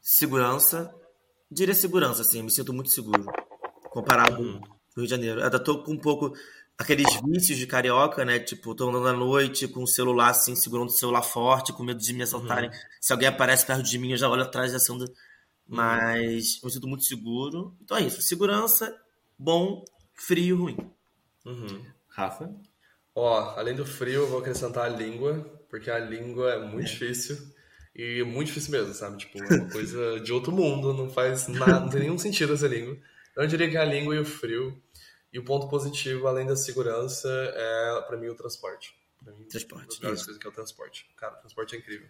segurança. Diria segurança, assim, me sinto muito seguro. Comparado com o Rio de Janeiro. Eu ainda tô com um pouco aqueles vícios de carioca, né? Tipo, tô andando à noite com o celular, assim, segurando o celular forte, com medo de me assaltarem. Se alguém aparece perto de mim, eu já olho atrás assim. Mas eu me sinto muito seguro. Então é isso. Segurança, bom, frio, ruim. Uhum. Rafa? Ó, além do frio, eu vou acrescentar a língua, porque a língua é muito difícil. E muito difícil mesmo, sabe? Tipo, é uma coisa de outro mundo, não faz nada, não tem nenhum sentido essa língua. Então, eu diria que é a língua e o frio. E o ponto positivo, além da segurança, é, pra mim, o transporte. Pra mim, Transporte, uma das isso. coisas que é o transporte. Cara, o transporte é incrível.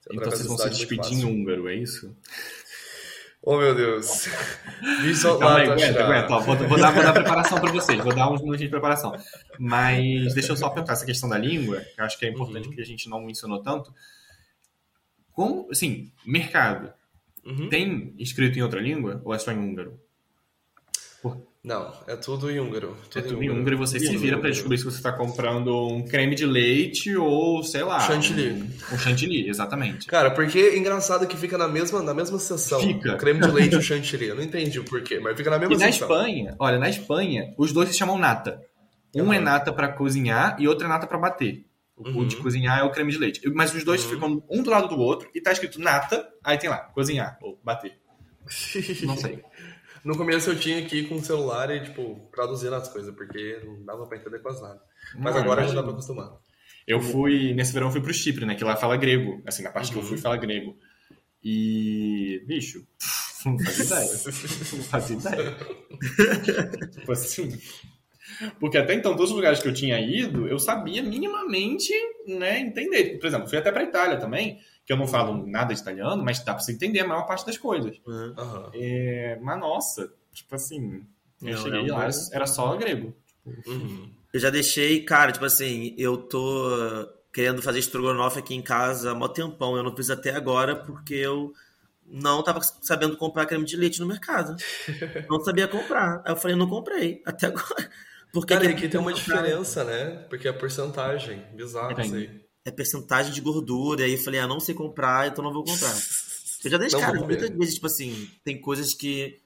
Você Então vocês vão se despedir em húngaro, é isso? Oh, meu Deus. Bicho, Calma lá, aí, aguenta, aguenta. Ó, vou, vou dar, vou dar preparação para vocês, vou dar uns minutinhos de preparação. Mas deixa eu só perguntar essa questão da língua, que eu acho que é importante Uhum. porque a gente não mencionou tanto. Como, assim, mercado, Uhum. tem escrito em outra língua ou é só em húngaro? Não, é tudo em húngaro. É tudo em húngaro e você se Tudo vira para descobrir se você está comprando um creme de leite ou, sei lá... Chantilly. Um, um chantilly, exatamente. Cara, porque é engraçado que fica na mesma, na mesma sessão. Fica. O creme de leite e o chantilly. Eu não entendi o porquê, mas fica na mesma E na sessão. Espanha, olha, na Espanha, os dois se chamam nata. Um Uhum. é nata pra cozinhar e outro é nata pra bater. O Uhum. de cozinhar é o creme de leite. Mas os dois Uhum. ficam um do lado do outro e tá escrito nata, aí tem lá, cozinhar ou bater. Não sei. No começo eu tinha que ir com o celular e, tipo, traduzindo as coisas, porque não dava pra entender quase nada. Mas Não, agora já dá pra acostumar. Eu fui, nesse verão eu fui pro Chipre, né? Que lá fala grego. Assim, na parte que eu Uhum. fui fala grego. E, bicho, não fazia ideia. Não fazia ideia. tipo assim. Porque até então, todos os lugares que eu tinha ido, eu sabia minimamente, né, entender. Por exemplo, fui até pra Itália também, que eu não falo nada de italiano, mas dá pra você entender a maior parte das coisas. Uhum. É, mas nossa, tipo assim, eu Não, cheguei é um lá, bom- era só grego. Uhum. Eu já deixei, cara, tipo assim, eu tô querendo fazer estrogonofe aqui em casa há mó tempão. Eu não fiz até agora porque eu não tava sabendo comprar creme de leite no mercado. Não sabia comprar. Aí eu falei, não comprei. Até agora. Porque Cara, aqui tem uma diferença, né? Porque é a porcentagem. Bizarro é, isso aí. É percentagem de gordura. Aí eu falei, ah, não sei comprar, então não vou comprar. Eu já deixei, cara, muitas vezes, tipo assim, tem coisas que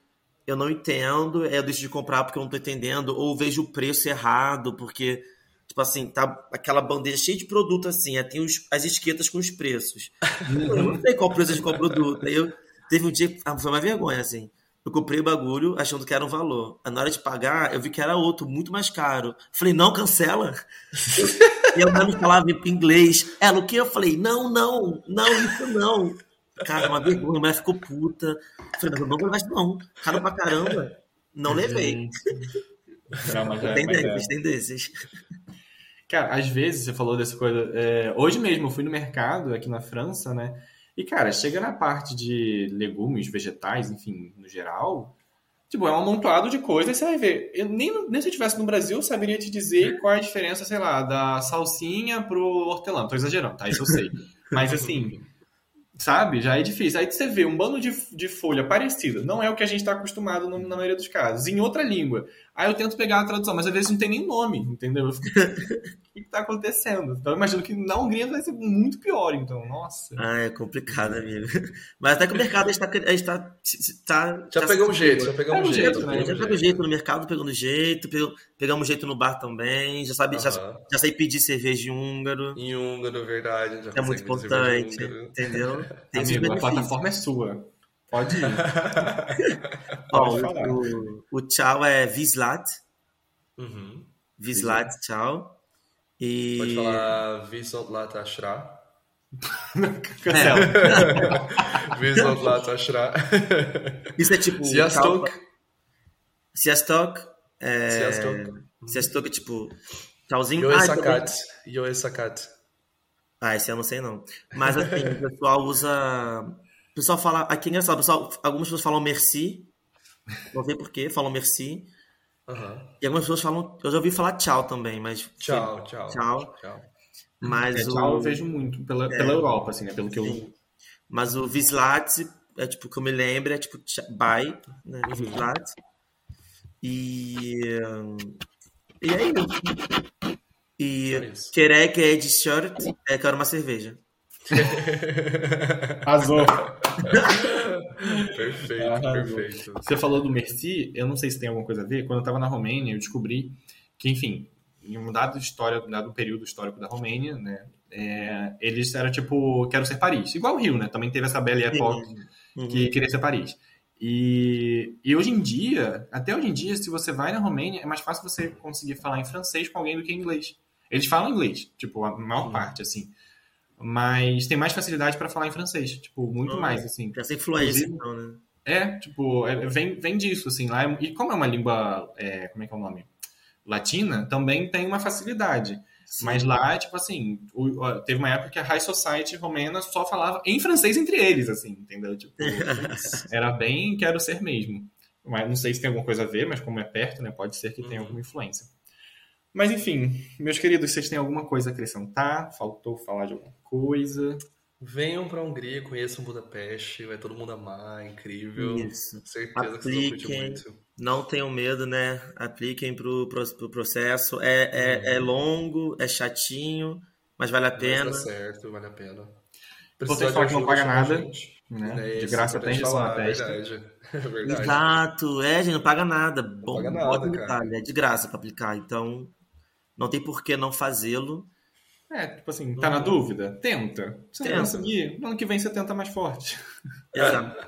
eu não entendo, é, eu deixo de comprar porque eu não tô entendendo, ou vejo o preço errado, porque, tipo assim, tá aquela bandeja cheia de produto assim, tem os, as etiquetas com os preços. eu não sei qual preço de qual produto. Aí eu teve um dia, ah, foi uma vergonha, assim. Eu comprei o bagulho achando que era um valor. Na hora de pagar, eu vi que era outro, muito mais caro. Falei, não, cancela. e mulher me falava em inglês. Ela, o que? Eu falei, não, não, não, isso não. Cara, uma vergonha, a mulher ficou puta. Eu falei, mas eu não vou levar isso não. Caro pra caramba. Não levei. Não, mas é, tem mas desses, é. tem desses. Cara, às vezes você falou dessa coisa. É, hoje mesmo eu fui no mercado aqui na França, né? E, cara, chega na parte de legumes, vegetais, enfim, no geral, tipo, é um amontoado de coisas, você vai ver. Eu, nem, nem se eu estivesse no Brasil, eu saberia te dizer qual é a diferença, sei lá, da salsinha pro hortelã. Tô exagerando, tá? Isso eu sei. Mas, assim, sabe? Já é difícil. Aí você vê um bando de, de folha parecida. Não é o que a gente está acostumado no, na maioria dos casos. Em outra língua. Aí eu tento pegar a tradução, mas às vezes não tem nem nome, entendeu? o que está acontecendo? Então eu imagino que na Hungria vai ser muito pior, então, nossa. Ah, é complicado, amigo. Mas até que o mercado está. Está, está, já tá pegou um jeito, já pegamos um jeito. jeito né? Já pegou jeito no mercado, pegando jeito, pegou, pegamos jeito no bar também. Já sabe, uh -huh. já, já sei pedir cerveja em húngaro. Em húngaro, verdade. é muito importante, entendeu? Tem Amigo, a plataforma é sua. Pode ir. Pode o, o, tchau é Vislat. Uhum. Vislat, tchau. E... Pode falar Vislat Ashra. Cancela. Vislat Ashra. Isso é tipo. Siastok. Siastok. É... Siastok. Siastok é tipo. Tchauzinho. Yoesakat. Ah, Yoesakat. Ah, esse eu não sei não. Mas assim, o pessoal usa. O pessoal fala. Aqui é engraçado, pessoal, algumas pessoas falam merci. Vou ver por quê, falam merci. Uhum. E algumas pessoas falam. Eu já ouvi falar tchau também, mas. Tchau, tchau. Tchau. tchau. Mas é, o... tchau eu vejo muito pela, é, pela Europa, assim, né? Pelo que eu. Mas o Vislat, é tipo, que eu me lembro, é tipo bye, né? Uhum. Vislat. E. E é isso. E é Querec é de shirt, é quero uma cerveja. Azul. perfeito, Arrasou. perfeito. Você falou do Merci, eu não sei se tem alguma coisa a ver. Quando eu estava na Romênia, eu descobri que, enfim, em um dado história, um dado período histórico da Romênia, né, é, eles eram tipo, quero ser Paris. Igual o Rio, né? Também teve essa bela época uhum. que queria ser Paris. E, e hoje em dia, até hoje em dia, se você vai na Romênia, é mais fácil você conseguir falar em francês com alguém do que em inglês. Eles falam inglês, tipo, a maior uhum. parte, assim. Mas tem mais facilidade para falar em francês, tipo, muito mais, assim. Essa influência, então, né? É, tipo, é, vem, vem disso, assim. Lá é, e como é uma língua, é, como é que é o nome? Latina, também tem uma facilidade. Sim. Mas lá, tipo assim, teve uma época que a High Society romena só falava em francês entre eles, assim, entendeu? Tipo, era bem quero ser mesmo. Mas não sei se tem alguma coisa a ver, mas como é perto, né, pode ser que tenha uhum. alguma influência. Mas enfim, meus queridos, vocês têm alguma coisa a acrescentar? Faltou falar de alguma coisa? Venham para a Hungria, conheçam Budapeste, vai todo mundo amar, incrível. Isso. Certeza Apliquem, que vocês vão muito. Não tenham medo, né? Apliquem pro, pro, pro processo. É, é, é, longo, é chatinho, mas vale a pena. Vai certo, vale a pena. Você falar que não paga nada. Né? É de graça tem isso na testa. Verdade. É verdade. Exato, é, gente, não paga nada. Bom, não paga nada, cara. é de graça para aplicar, então não tem por que não fazê-lo. É, tipo assim, tá na dúvida? Tenta. Se tenta. não conseguir, no ano que vem você tenta mais forte. Exato.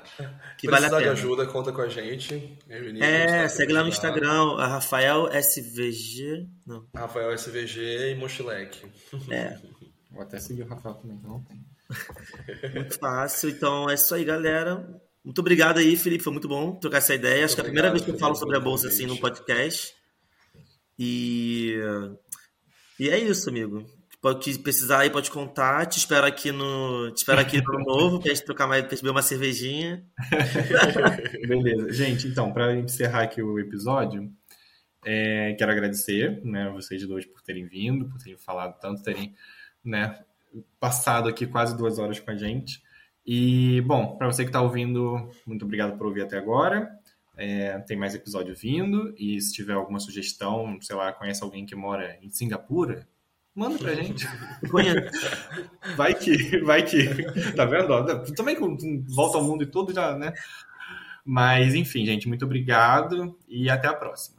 Que vale a pena. de ajuda, conta com a gente. É, segue lá no Instagram, a Rafael SVG. Não. Rafael SVG e Mochileque. É. Vou até seguir o Rafael também, que não tem. Muito fácil. Então é isso aí, galera. Muito obrigado aí, Felipe. Foi muito bom trocar essa ideia. Muito Acho que é a primeira vez que eu falo sobre a bolsa assim no podcast. E, e é isso, amigo. Pode precisar aí, pode contar. Te espero aqui no. Te espero aqui no novo, pra gente trocar mais, pra gente beber uma cervejinha. Beleza. Gente, então, para encerrar aqui o episódio, É, quero agradecer né, vocês dois por terem vindo, por terem falado tanto, terem né, passado aqui quase duas horas com a gente. E, bom, para você que está ouvindo, muito obrigado por ouvir até agora. É, tem mais episódio vindo. E se tiver alguma sugestão, sei lá, conhece alguém que mora em Singapura, manda pra gente. vai que, vai que. Tá vendo? Também volta ao mundo e tudo já, né? Mas, enfim, gente, muito obrigado e até a próxima.